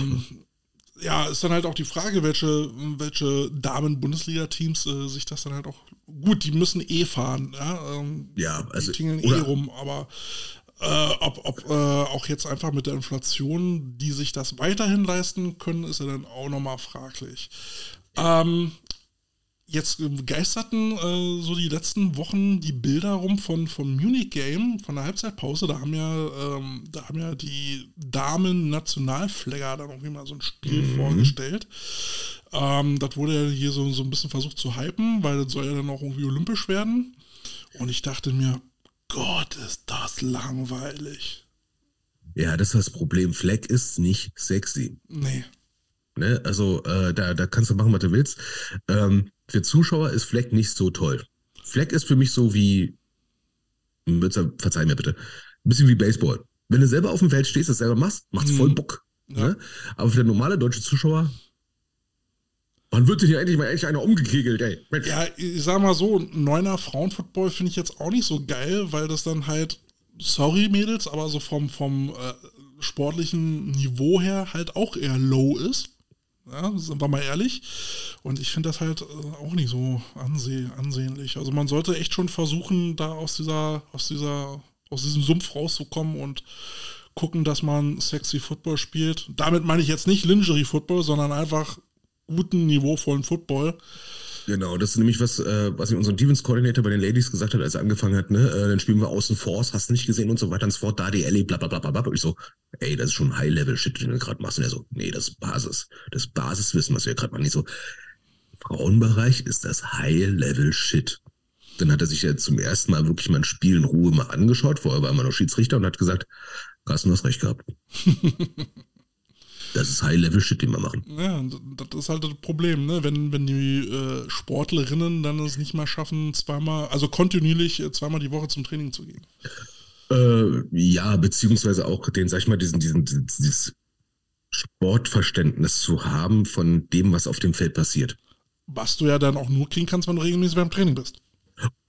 ja, ist dann halt auch die Frage, welche, welche Damen-Bundesliga-Teams äh, sich das dann halt auch. Gut, die müssen eh fahren, ja. Ähm, ja, also. Die tingeln eh rum, aber äh, ob, ob äh, auch jetzt einfach mit der Inflation, die sich das weiterhin leisten können, ist ja dann auch nochmal fraglich. Ähm, jetzt begeisterten äh, so die letzten Wochen die Bilder rum von vom Munich Game von der Halbzeitpause. Da haben ja ähm, da haben ja die Damen Nationalflagger dann irgendwie mal so ein Spiel mhm. vorgestellt. Ähm, das wurde ja hier so, so ein bisschen versucht zu hypen, weil das soll ja dann auch irgendwie olympisch werden. Und ich dachte mir, Gott, ist das langweilig. Ja, das ist das Problem. Fleck ist nicht sexy. Nee. Ne? Also äh, da, da kannst du machen, was du willst. Ähm, für Zuschauer ist Fleck nicht so toll. Fleck ist für mich so wie, verzeih mir bitte, ein bisschen wie Baseball. Wenn du selber auf dem Feld stehst, das selber machst, macht's voll mhm. Bock. Ja. Ne? Aber für den normale deutsche Zuschauer, wann wird denn hier endlich mal endlich einer umgekegelt, ey? Mensch. Ja, ich sag mal so, neuner Frauenfootball finde ich jetzt auch nicht so geil, weil das dann halt, sorry Mädels, aber so vom, vom äh, sportlichen Niveau her halt auch eher low ist. Ja, sind wir mal ehrlich. Und ich finde das halt äh, auch nicht so anseh ansehnlich. Also man sollte echt schon versuchen, da aus dieser, aus dieser, aus diesem Sumpf rauszukommen und gucken, dass man sexy Football spielt. Damit meine ich jetzt nicht Lingerie Football, sondern einfach guten, niveauvollen Football. Genau, das ist nämlich was, äh, was unser Defense-Coordinator bei den Ladies gesagt hat, als er angefangen hat, ne, äh, dann spielen wir außen Force, hast du nicht gesehen und so weiter und so fort, da die Ellie, bla bla bla bla bla. Und ich so, ey, das ist schon High-Level-Shit, den du gerade machst. Und er so, nee, das ist Basis. Das ist Basiswissen, was wir gerade machen. Ich so, Frauenbereich ist das High-Level-Shit. Dann hat er sich ja zum ersten Mal wirklich mal ein Spiel in Ruhe mal angeschaut, vorher war er immer noch Schiedsrichter und hat gesagt, Carsten, du hast recht gehabt. Das ist High-Level-Shit, den wir machen. Ja, das ist halt das Problem, ne? Wenn, wenn die äh, Sportlerinnen dann es nicht mal schaffen, zweimal, also kontinuierlich äh, zweimal die Woche zum Training zu gehen. Äh, ja, beziehungsweise auch den, sag ich mal, diesen, diesen, dieses Sportverständnis zu haben von dem, was auf dem Feld passiert. Was du ja dann auch nur kriegen kannst, wenn du regelmäßig beim Training bist.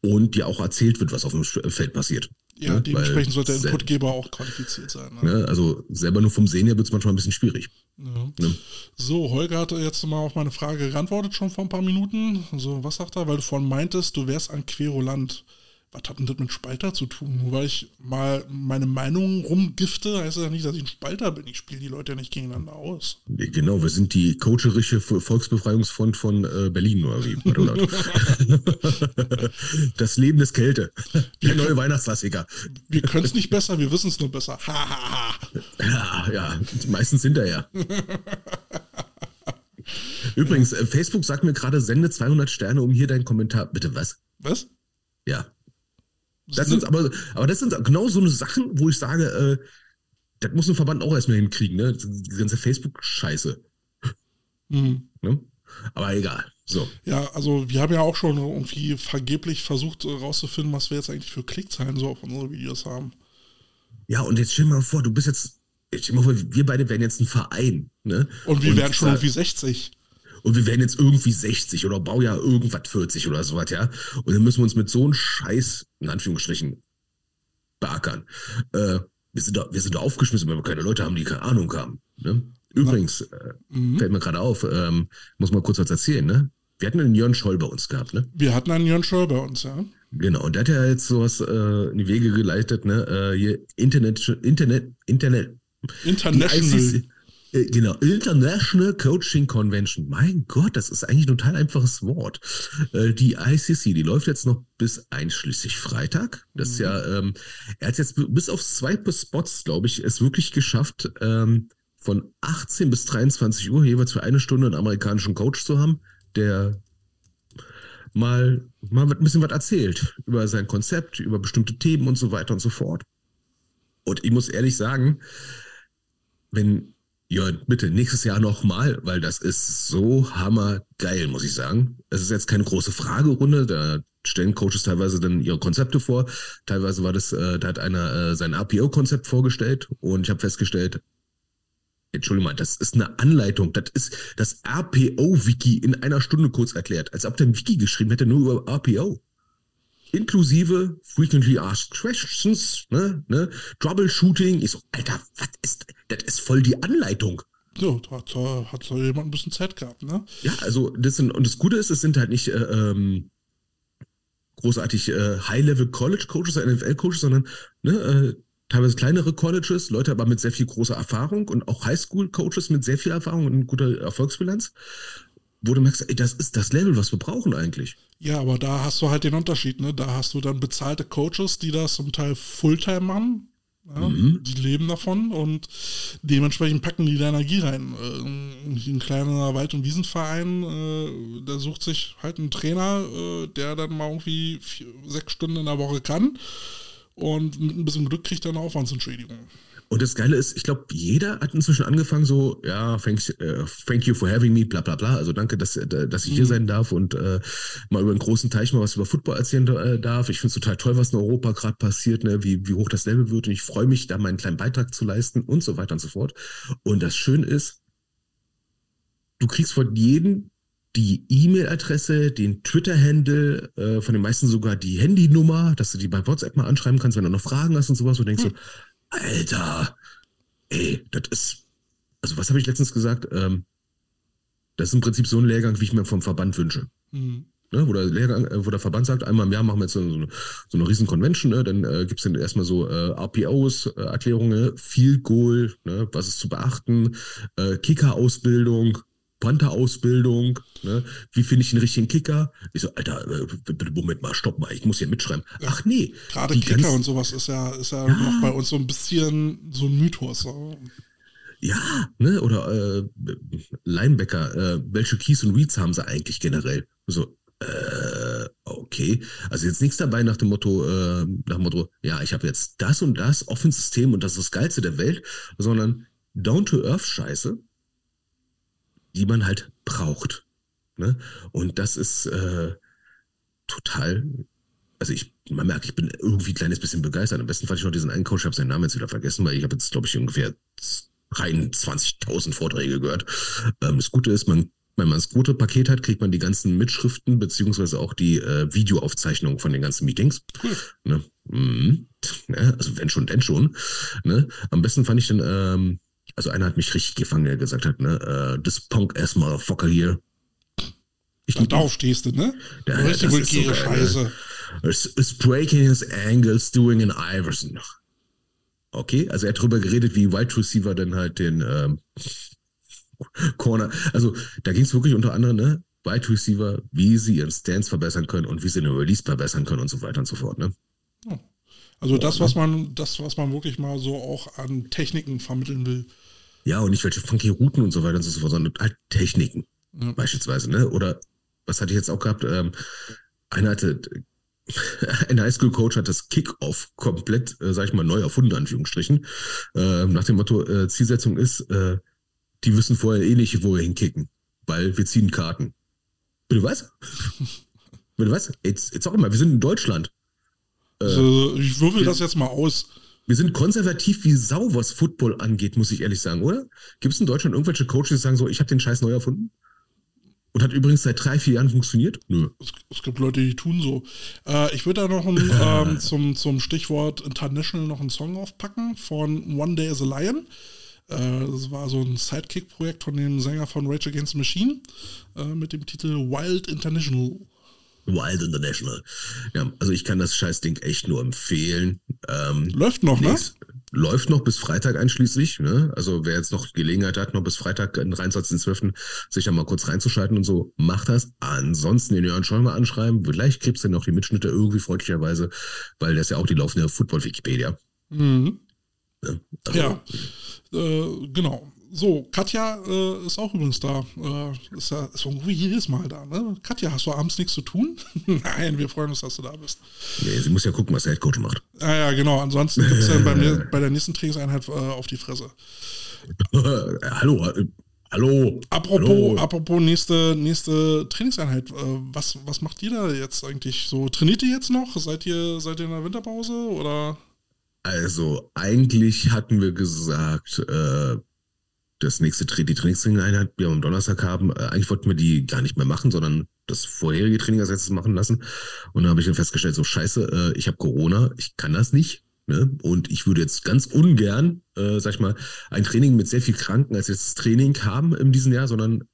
Und dir auch erzählt wird, was auf dem Feld passiert. Ja, ne? dementsprechend sollte der Inputgeber auch qualifiziert sein. Ne? Ne? Also selber nur vom Sehen her wird es manchmal ein bisschen schwierig. Ja. Ne? So, Holger hatte jetzt mal auf meine Frage geantwortet, schon vor ein paar Minuten. So, was sagt er? Weil du vorhin meintest, du wärst ein Querulant was hat denn das mit Spalter zu tun? Nur weil ich mal meine Meinung rumgifte, heißt das ja nicht, dass ich ein Spalter bin. Ich spiele die Leute ja nicht gegeneinander aus. Genau, wir sind die coacherische Volksbefreiungsfront von äh, Berlin, oder wie? das Leben ist Kälte. Der neue Weihnachtsklassiker. Wir können es nicht besser, wir wissen es nur besser. ja, ja, meistens hinterher. Übrigens, äh, Facebook sagt mir gerade, sende 200 Sterne, um hier deinen Kommentar. Bitte was? Was? Ja, das sind aber, aber das sind genau so eine Sachen, wo ich sage, äh, das muss ein Verband auch erstmal hinkriegen, ne? Die ganze Facebook-Scheiße. Mhm. Ne? Aber egal. So. Ja, also wir haben ja auch schon irgendwie vergeblich versucht rauszufinden, was wir jetzt eigentlich für Klickzahlen so auf unsere Videos haben. Ja, und jetzt stell dir mal vor, du bist jetzt, ich stell mal vor, wir beide wären jetzt ein Verein, ne? Und wir und wären schon irgendwie 60 und wir werden jetzt irgendwie 60 oder Baujahr irgendwas 40 oder sowas, ja. Und dann müssen wir uns mit so einem Scheiß, in Anführungsstrichen, beackern. Äh, wir, sind da, wir sind da aufgeschmissen, weil wir keine Leute haben, die keine Ahnung haben. Ne? Übrigens, äh, mhm. fällt mir gerade auf, ähm, muss mal kurz was erzählen, ne? Wir hatten einen Jörn Scholl bei uns gehabt, ne? Wir hatten einen Jörn Scholl bei uns, ja. Genau, und der hat ja jetzt sowas äh, in die Wege geleitet, ne? Äh, hier Internet, Internet, Internet. International. Äh, genau, International Coaching Convention. Mein Gott, das ist eigentlich ein total einfaches Wort. Äh, die ICC, die läuft jetzt noch bis einschließlich Freitag. Das ist ja, mhm. ähm, er hat jetzt bis auf zwei Spots, glaube ich, es wirklich geschafft, ähm, von 18 bis 23 Uhr jeweils für eine Stunde einen amerikanischen Coach zu haben, der mal, mal ein bisschen was erzählt über sein Konzept, über bestimmte Themen und so weiter und so fort. Und ich muss ehrlich sagen, wenn Jörn, bitte nächstes Jahr nochmal, weil das ist so hammergeil, muss ich sagen. Es ist jetzt keine große Fragerunde, da stellen Coaches teilweise dann ihre Konzepte vor. Teilweise war das, äh, da hat einer äh, sein RPO-Konzept vorgestellt und ich habe festgestellt, Entschuldigung mal, das ist eine Anleitung. Das ist das RPO-Wiki in einer Stunde kurz erklärt, als ob der ein Wiki geschrieben hätte, nur über RPO inklusive Frequently Asked Questions, ne, ne, Troubleshooting. Ich so, Alter, was ist, das ist voll die Anleitung. Da hat, hat jemand ein bisschen Zeit gehabt, ne? Ja, also das sind, und das Gute ist, es sind halt nicht äh, ähm, großartig äh, High-Level-College-Coaches, NFL-Coaches, sondern ne, äh, teilweise kleinere Colleges, Leute aber mit sehr viel großer Erfahrung und auch Highschool-Coaches mit sehr viel Erfahrung und guter Erfolgsbilanz wo du merkst, ey, das ist das Level, was wir brauchen eigentlich. Ja, aber da hast du halt den Unterschied, ne? Da hast du dann bezahlte Coaches, die das zum Teil Fulltime machen. Ja, mhm. Die leben davon und dementsprechend packen die da Energie rein. Äh, ein kleiner Wald- und Wiesenverein, äh, der sucht sich halt einen Trainer, äh, der dann mal irgendwie vier, sechs Stunden in der Woche kann und mit ein bisschen Glück kriegt er eine Aufwandsentschädigung. Und das Geile ist, ich glaube, jeder hat inzwischen angefangen so, ja, thanks, uh, thank you for having me, bla bla bla. Also danke, dass, äh, dass ich hier mhm. sein darf und äh, mal über einen großen Teich mal was über Football erzählen äh, darf. Ich finde es total toll, was in Europa gerade passiert, ne? wie, wie hoch das Level wird. Und ich freue mich, da meinen kleinen Beitrag zu leisten und so weiter und so fort. Und das Schöne ist, du kriegst von jedem die E-Mail-Adresse, den Twitter-Handle, äh, von den meisten sogar die Handynummer, dass du die bei WhatsApp mal anschreiben kannst, wenn du noch Fragen hast und sowas. Und denkst hm. so, Alter, ey, das ist, also was habe ich letztens gesagt? Ähm, das ist im Prinzip so ein Lehrgang, wie ich mir vom Verband wünsche. Mhm. Ne, wo, der Lehrgang, äh, wo der Verband sagt, einmal im Jahr machen wir jetzt so, eine, so eine riesen Convention, ne, dann äh, gibt es dann erstmal so äh, RPOs, äh, Erklärungen, viel Goal, ne, was ist zu beachten, äh, Kicker-Ausbildung, Panther-Ausbildung, ne? wie finde ich einen richtigen Kicker? Ich so, Alter, äh, Moment mal, stopp mal, ich muss hier mitschreiben. Ach nee. Gerade Kicker und sowas ist ja, ist ja, ja, noch bei uns so ein bisschen so ein Mythos. Ja, ne, oder äh, Linebacker, äh, welche Keys und Reads haben sie eigentlich generell? So, äh, okay. Also jetzt nichts dabei nach dem Motto, äh, nach dem Motto, ja, ich habe jetzt das und das Offensystem und das ist das Geilste der Welt, sondern Down-to-Earth-Scheiße, die man halt braucht. Ne? Und das ist äh, total, also ich, man merkt, ich bin irgendwie ein kleines bisschen begeistert. Am besten fand ich noch diesen einen Coach, ich habe seinen Namen jetzt wieder vergessen, weil ich habe jetzt, glaube ich, ungefähr rein 20.000 Vorträge gehört. Ähm, das Gute ist, man wenn man das gute Paket hat, kriegt man die ganzen Mitschriften beziehungsweise auch die äh, Videoaufzeichnungen von den ganzen Meetings. Cool. Ne? Mhm. Ja, also wenn schon, denn schon. Ne? Am besten fand ich dann, ähm, also einer hat mich richtig gefangen, der gesagt hat, ne, uh, this punk ass motherfucker here. Ich Und darauf stehst du, ne? Ja, richtig vulgäre so Scheiße. Is breaking his ankles doing an Iverson. Okay, also er hat drüber geredet, wie Wide Receiver dann halt den ähm, Corner. Also da ging es wirklich unter anderem, ne? Wide Receiver, wie sie ihren Stance verbessern können und wie sie den Release verbessern können und so weiter und so fort, ne? Also das, was man, das, was man wirklich mal so auch an Techniken vermitteln will. Ja, und nicht welche funky Routen und so weiter und so fort, sondern halt Techniken. Ja. Beispielsweise, ne? Oder was hatte ich jetzt auch gehabt? Ähm, einer hatte, ein Highschool-Coach hat das Kick-Off komplett, äh, sag ich mal, neu erfunden, Anführungsstrichen. Äh, nach dem Motto, äh, Zielsetzung ist, äh, die wissen vorher eh nicht, wo wir hinkicken, weil wir ziehen Karten. Bitte was? Bitte was? Jetzt, jetzt auch immer, wir sind in Deutschland. Also, ich würfel das jetzt mal aus. Wir sind konservativ wie Sau, was Football angeht, muss ich ehrlich sagen, oder? Gibt es in Deutschland irgendwelche Coaches, die sagen so, ich habe den Scheiß neu erfunden? Und hat übrigens seit drei, vier Jahren funktioniert? Nö. Es, es gibt Leute, die tun so. Äh, ich würde da noch ein, ähm, zum, zum Stichwort International noch einen Song aufpacken von One Day as a Lion. Äh, das war so ein Sidekick-Projekt von dem Sänger von Rage Against the Machine äh, mit dem Titel Wild International. Wild International. Ja, also ich kann das Scheißding echt nur empfehlen. Ähm, läuft noch, ne? Läuft noch bis Freitag einschließlich. Ne? Also wer jetzt noch Gelegenheit hat, noch bis Freitag, den 23.12. sich da mal kurz reinzuschalten und so, macht das. Ansonsten den Jörn mal anschreiben. Vielleicht kriegst du noch die Mitschnitte irgendwie freundlicherweise, weil das ja auch die laufende Football-Wikipedia. Mhm. Ne? Also, ja, äh, genau. So, Katja äh, ist auch übrigens da. Äh, ist ja ist irgendwie jedes Mal da. Ne? Katja, hast du abends nichts zu tun? Nein, wir freuen uns, dass du da bist. Nee, sie muss ja gucken, was der Headcoach macht. Ah, ja, genau. Ansonsten gibt es dann bei, bei der nächsten Trainingseinheit äh, auf die Fresse. hallo, äh, hallo. Apropos, hallo. apropos nächste, nächste Trainingseinheit. Äh, was, was macht ihr da jetzt eigentlich so? Trainiert ihr jetzt noch? Seid ihr, seid ihr in der Winterpause oder? Also, eigentlich hatten wir gesagt, äh, das nächste die Trainingseinheit, die wir am Donnerstag haben, äh, eigentlich wollten wir die gar nicht mehr machen, sondern das vorherige Training als letztes machen lassen. Und dann habe ich dann festgestellt, so scheiße, äh, ich habe Corona, ich kann das nicht. Ne? Und ich würde jetzt ganz ungern, äh, sag ich mal, ein Training mit sehr viel Kranken als jetzt das Training haben in diesem Jahr, sondern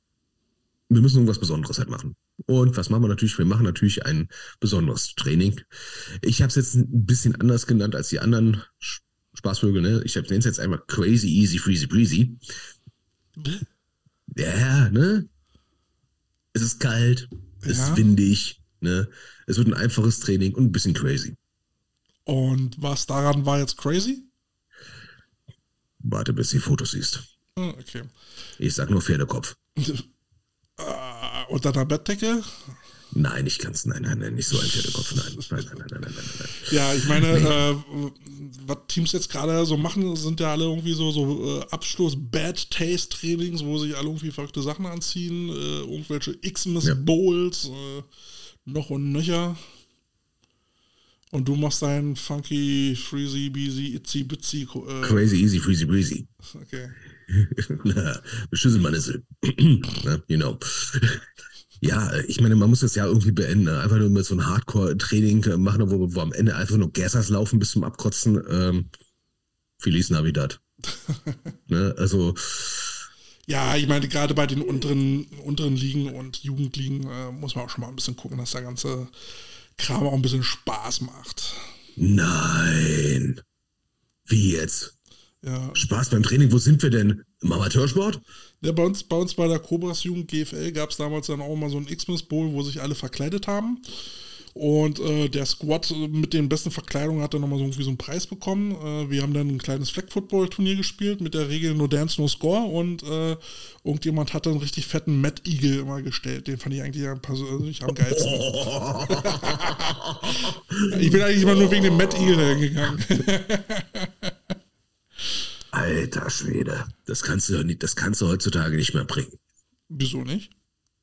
wir müssen irgendwas Besonderes halt machen. Und was machen wir natürlich? Wir machen natürlich ein besonderes Training. Ich habe es jetzt ein bisschen anders genannt als die anderen Spaßvögel. Ne? Ich nenne es jetzt einmal Crazy Easy Freezy Breezy. Ja, ne? Es ist kalt, es ja. ist windig, ne? Es wird ein einfaches Training und ein bisschen crazy. Und was daran war jetzt crazy? Warte, bis du die Fotos siehst. Ah, okay. Ich sag nur Pferdekopf. Äh, unter der Bettdecke? Nein, ich kann es. Nein, nein, nein, nicht so ein Pferdekopf. Nein, nein, nein, nein, nein, nein, nein. Ja, ich meine, äh, was Teams jetzt gerade so machen, sind ja alle irgendwie so, so äh, Abschluss-Bad-Taste-Trainings, wo sich alle irgendwie verrückte Sachen anziehen, äh, irgendwelche X-Miss-Bowls, ja. Äh, noch und nöcher. Und du machst dein funky, freezy, beezy, itzy, bitsy. Äh, Crazy, easy, freezy, breezy. Okay. Na, Schüsselmanissel. you know. Ja, ich meine, man muss das ja irgendwie beenden. Ne? Einfach nur mit so einem Hardcore-Training machen, wo, wo am Ende einfach nur Gassers laufen bis zum Abkotzen. Ähm, Feliz Navidad. ne? Also. Ja, ich meine, gerade bei den unteren, unteren Ligen und Jugendligen äh, muss man auch schon mal ein bisschen gucken, dass der ganze Kram auch ein bisschen Spaß macht. Nein. Wie jetzt? Ja. Spaß beim Training, wo sind wir denn? Im Amateursport? Ja, bei uns, bei uns bei der Cobras Jugend GFL gab es damals dann auch mal so ein Xmas Bowl, wo sich alle verkleidet haben. Und äh, der Squad mit den besten Verkleidungen hat dann nochmal so irgendwie so einen Preis bekommen. Äh, wir haben dann ein kleines Flag-Football-Turnier gespielt mit der Regel No Dance, No Score. Und äh, irgendjemand hat dann einen richtig fetten Matt Eagle immer gestellt. Den fand ich eigentlich persönlich am geilsten. ich bin eigentlich immer nur wegen dem Matt Eagle hingegangen. Alter Schwede, das kannst du nicht, das kannst du heutzutage nicht mehr bringen. Wieso nicht?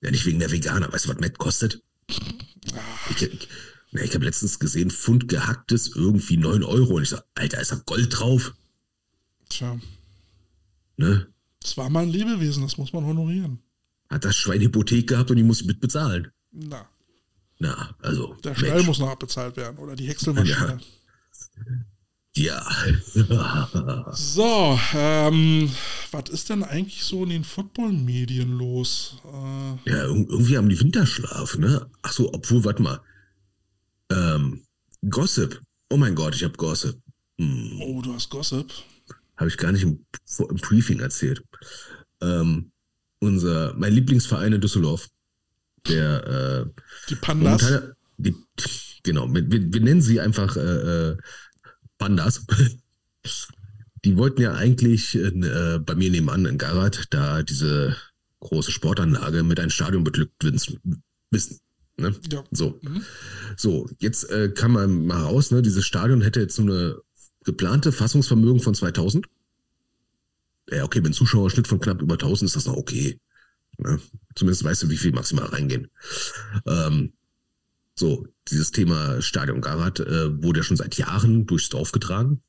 Ja, nicht wegen der Veganer. Weißt du, was Matt kostet? Ich, ich, ich habe letztens gesehen, Pfund gehacktes irgendwie 9 Euro. Und ich so, Alter, ist da Gold drauf? Tja. Ne? Das war mal ein Lebewesen, das muss man honorieren. Hat das Schwein Hypothek gehabt und die muss mitbezahlen. Na, Na, also. der Stall Mensch. muss noch abbezahlt werden oder die Häckselmaschine. Ja. So, ähm, was ist denn eigentlich so in den Football-Medien los? Äh, ja, ir- irgendwie haben die Winterschlaf, ne? Ach so, obwohl, warte mal. Ähm, Gossip. Oh mein Gott, ich habe Gossip. Hm. oh, du hast Gossip. Habe ich gar nicht im, im Briefing erzählt. Ähm, unser, mein Lieblingsverein in Düsseldorf, der äh, Die Pandas. die, genau, wir, wir, wir nennen sie einfach äh, äh, Pandas. Die wollten ja eigentlich in, äh, bei mir nebenan in Garat da diese große Sportanlage mit einem Stadion beglückt wissen. ne? Ja. So. Mhm. So, jetzt äh, kam man mal raus, ne? Dieses Stadion hätte jetzt so eine geplante Fassungsvermögen von 2000. Ja, okay, mit einem Zuschauerschnitt von knapp über 1000 ist das noch okay. Ne? Zumindest weißt du, wie viel maximal reingehen. Ähm, so, dieses Thema Stadion Garat äh, wurde ja schon seit Jahren durchs Dorf getragen.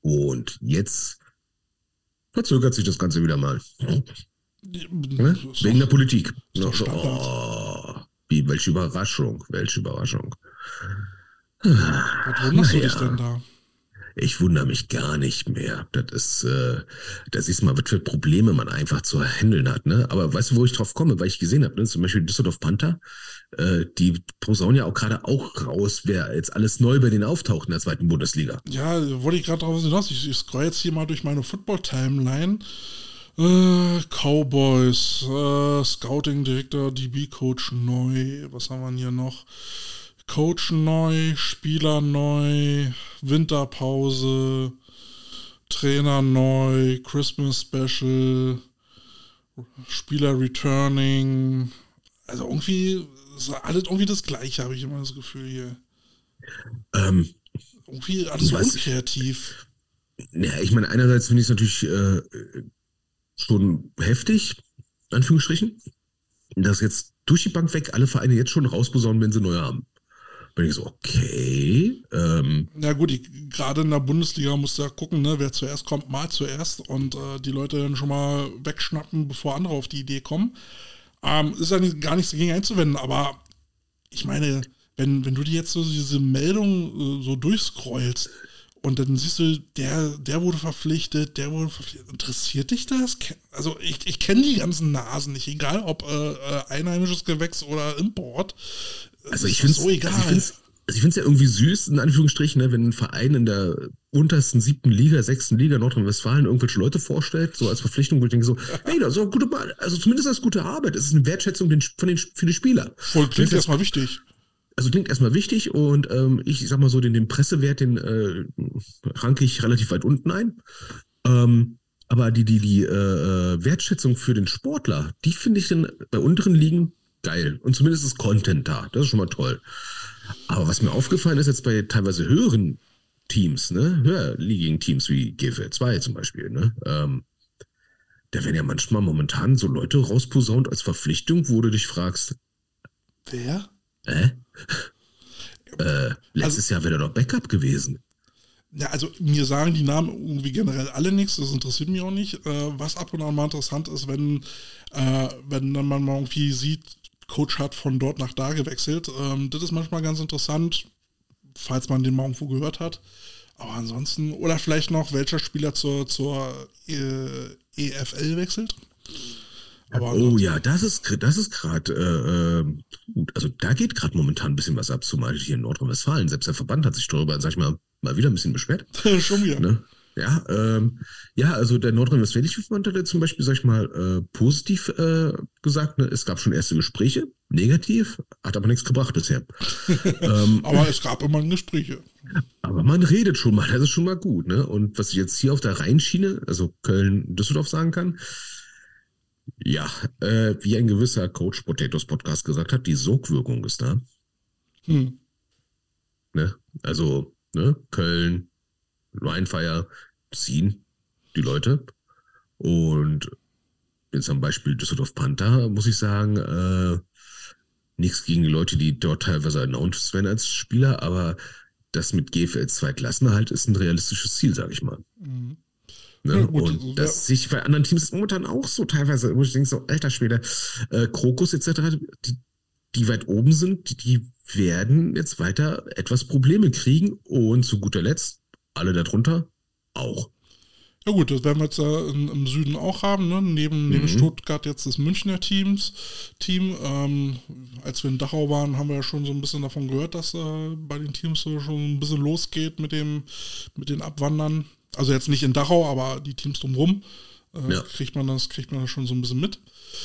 Und jetzt verzögert sich das Ganze wieder mal. Ne? Ist Wegen der Politik. so, oh, wie, welche Überraschung, welche Überraschung. Was wunderst du Naja. dich denn da? Ich wundere mich gar nicht mehr. Das ist, äh, siehst du mal, was für Probleme man einfach zu handeln hat. Ne? Aber weißt du, wo ich drauf komme? Weil ich gesehen habe, ne? zum Beispiel Düsseldorf Panther, äh, die posaunen ja auch gerade auch raus, wer jetzt alles neu bei denen auftaucht in der zweiten Bundesliga. Ja, wollte ich gerade drauf hinaus. Ich, ich scroll jetzt hier mal durch meine Football-Timeline. Äh, Cowboys, äh, Scouting-Direktor, DB-Coach neu. Was haben wir denn hier noch? Coach neu, Spieler neu, Winterpause, Trainer neu, Christmas Special, Spieler returning. Also irgendwie ist alles irgendwie das gleiche, habe ich immer das Gefühl hier. Ähm, Irgendwie alles so unkreativ. ja, ich meine, einerseits finde ich es natürlich äh, schon heftig, Anführungsstrichen, dass jetzt durch die Bank weg alle Vereine jetzt schon rausposaunen, wenn sie neue haben. Bin ich so, okay, ähm, Na gut, gerade in der Bundesliga musst du ja gucken, ne, wer zuerst kommt, mal zuerst und äh, die Leute dann schon mal wegschnappen, bevor andere auf die Idee kommen. Ähm, ist ja nicht, gar nichts dagegen einzuwenden, aber ich meine, wenn, wenn du dir jetzt so diese Meldung äh, so durchscrollst und dann siehst du, der, der wurde verpflichtet, der wurde verpflichtet, interessiert dich das? Also ich, ich kenne die ganzen Nasen nicht, egal ob äh, äh, einheimisches Gewächs oder Import. Also Ist ich finde es so egal. also also ich ja irgendwie süß, in Anführungsstrichen, ne, wenn ein Verein in der untersten siebten Liga, sechsten Liga Nordrhein-Westfalen irgendwelche Leute vorstellt, so als Verpflichtung, wo ich denke so, hey, das ist auch gute, also zumindest ist gute Arbeit, es ist eine Wertschätzung den, von den, für die Spieler. Voll klingt erstmal wichtig. Also klingt erstmal wichtig und ähm, ich sag mal so, den, den Pressewert, den äh, ranke ich relativ weit unten ein. Ähm, aber die, die, die äh, äh, Wertschätzung für den Sportler, die finde ich dann bei unteren Ligen geil. Und zumindest ist Content da. Das ist schon mal toll. Aber was mir aufgefallen ist jetzt bei teilweise höheren Teams, ne, höherligigen Teams wie GFL 2 zum Beispiel, ne, ähm, da werden ja manchmal momentan so Leute rausposaunt als Verpflichtung, wo du dich fragst, Wer? äh? äh letztes Jahr wäre doch Backup gewesen. Ja, also mir sagen die Namen irgendwie generell alle nichts, das interessiert mich auch nicht. Äh, was ab und an mal interessant ist, wenn, äh, wenn dann man mal irgendwie sieht, Coach hat von dort nach da gewechselt. Ähm, das ist manchmal ganz interessant, falls man den mal irgendwo gehört hat. Aber ansonsten, oder vielleicht noch, welcher Spieler zur, zur äh, EFL wechselt. Aber Oh ja, das ist, das ist gerade äh, äh, gut. Also da geht gerade momentan ein bisschen was ab, zumal hier in Nordrhein-Westfalen. Selbst der Verband hat sich darüber, sag ich mal, mal wieder ein bisschen beschwert. schon wieder. Ne? Ja, ähm, ja, also der Nordrhein-Westfälische Verband hat zum Beispiel, sag ich mal, äh, positiv äh, gesagt, ne? es gab schon erste Gespräche, negativ, hat aber nichts gebracht bisher. ähm, Aber es gab immer Gespräche. aber man redet schon mal, das ist schon mal gut, ne? Und was ich jetzt hier auf der Rheinschiene, also Köln-Düsseldorf sagen kann, ja, äh, wie ein gewisser Coach Potatoes Podcast gesagt hat, die Sogwirkung ist da. Hm. Ne? Also, ne, Köln, Rheinfire ziehen die Leute. Und jetzt am Beispiel Düsseldorf Panther muss ich sagen, äh, nichts gegen die Leute, die dort teilweise announced werden als Spieler, aber das mit GFL 2 Klassenerhalt ist ein realistisches Ziel, sage ich mal. Mhm. Ne? Ja, gut, und das ja. sehe ich bei anderen Teams momentan auch so teilweise, wo ich denke so, alter Schwede, äh, Krokus etc., die, die weit oben sind, die, die werden jetzt weiter etwas Probleme kriegen und zu guter Letzt alle darunter auch. Ja gut, das werden wir jetzt äh, im, Süden auch haben. Ne? Neben, mhm. neben Stuttgart jetzt das Münchner Teams, Team. Ähm, als wir in Dachau waren, haben wir ja schon so ein bisschen davon gehört, dass äh, bei den Teams so schon ein bisschen losgeht mit dem, mit den Abwandern. Also jetzt nicht in Dachau, aber die Teams drumherum. Äh, ja. kriegt man das, kriegt man das schon so ein bisschen mit.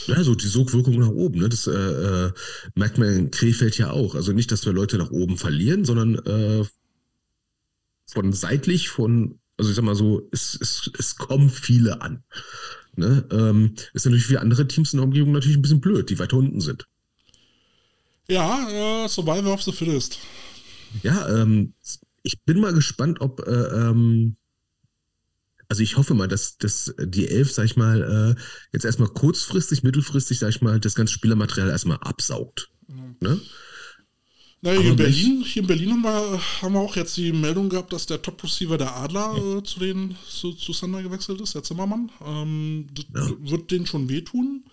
Ja, so die Sogwirkung nach oben, ne? Das äh, äh, merkt man in Krefeld ja auch. Also nicht, dass wir Leute nach oben verlieren, sondern äh, von seitlich, von also ich sag mal so, es, es, es kommen viele an. Ne? Ähm, ist natürlich für andere Teams in der Umgebung natürlich ein bisschen blöd, die weiter unten sind. Ja, äh, Survivor of the Fittest. Ja, ähm, ich bin mal gespannt, ob, äh, ähm, also ich hoffe mal, dass, dass die Elf, sag ich mal, äh, jetzt erstmal kurzfristig, mittelfristig, sag ich mal, das ganze Spielermaterial erstmal absaugt. Mhm. Ne? Na, hier in Berlin, hier in Berlin haben wir, haben wir auch jetzt die Meldung gehabt, dass der Top-Receiver der Adler äh, zu den zu, zu Sander gewechselt ist, der Zimmermann. Ähm, ja. wird denen schon wehtun.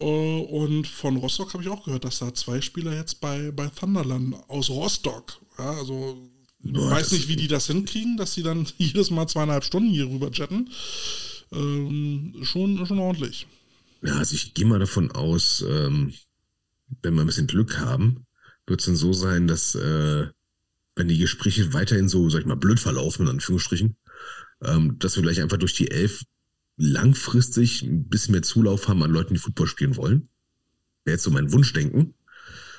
Äh, und von Rostock habe ich auch gehört, dass da zwei Spieler jetzt bei, bei Thunderland aus Rostock, ja, also ich weiß nicht, wie die das hinkriegen, dass sie dann jedes Mal zweieinhalb Stunden hier rüber jetten. Ähm, schon, schon ordentlich. Ja, also ich gehe mal davon aus, ähm, wenn wir ein bisschen Glück haben, wird es dann so sein, dass äh, wenn die Gespräche weiterhin so, sag ich mal, blöd verlaufen, in Anführungsstrichen, ähm, dass wir gleich einfach durch die Elf langfristig ein bisschen mehr Zulauf haben an Leuten, die Football spielen wollen. Wäre jetzt so mein Wunschdenken,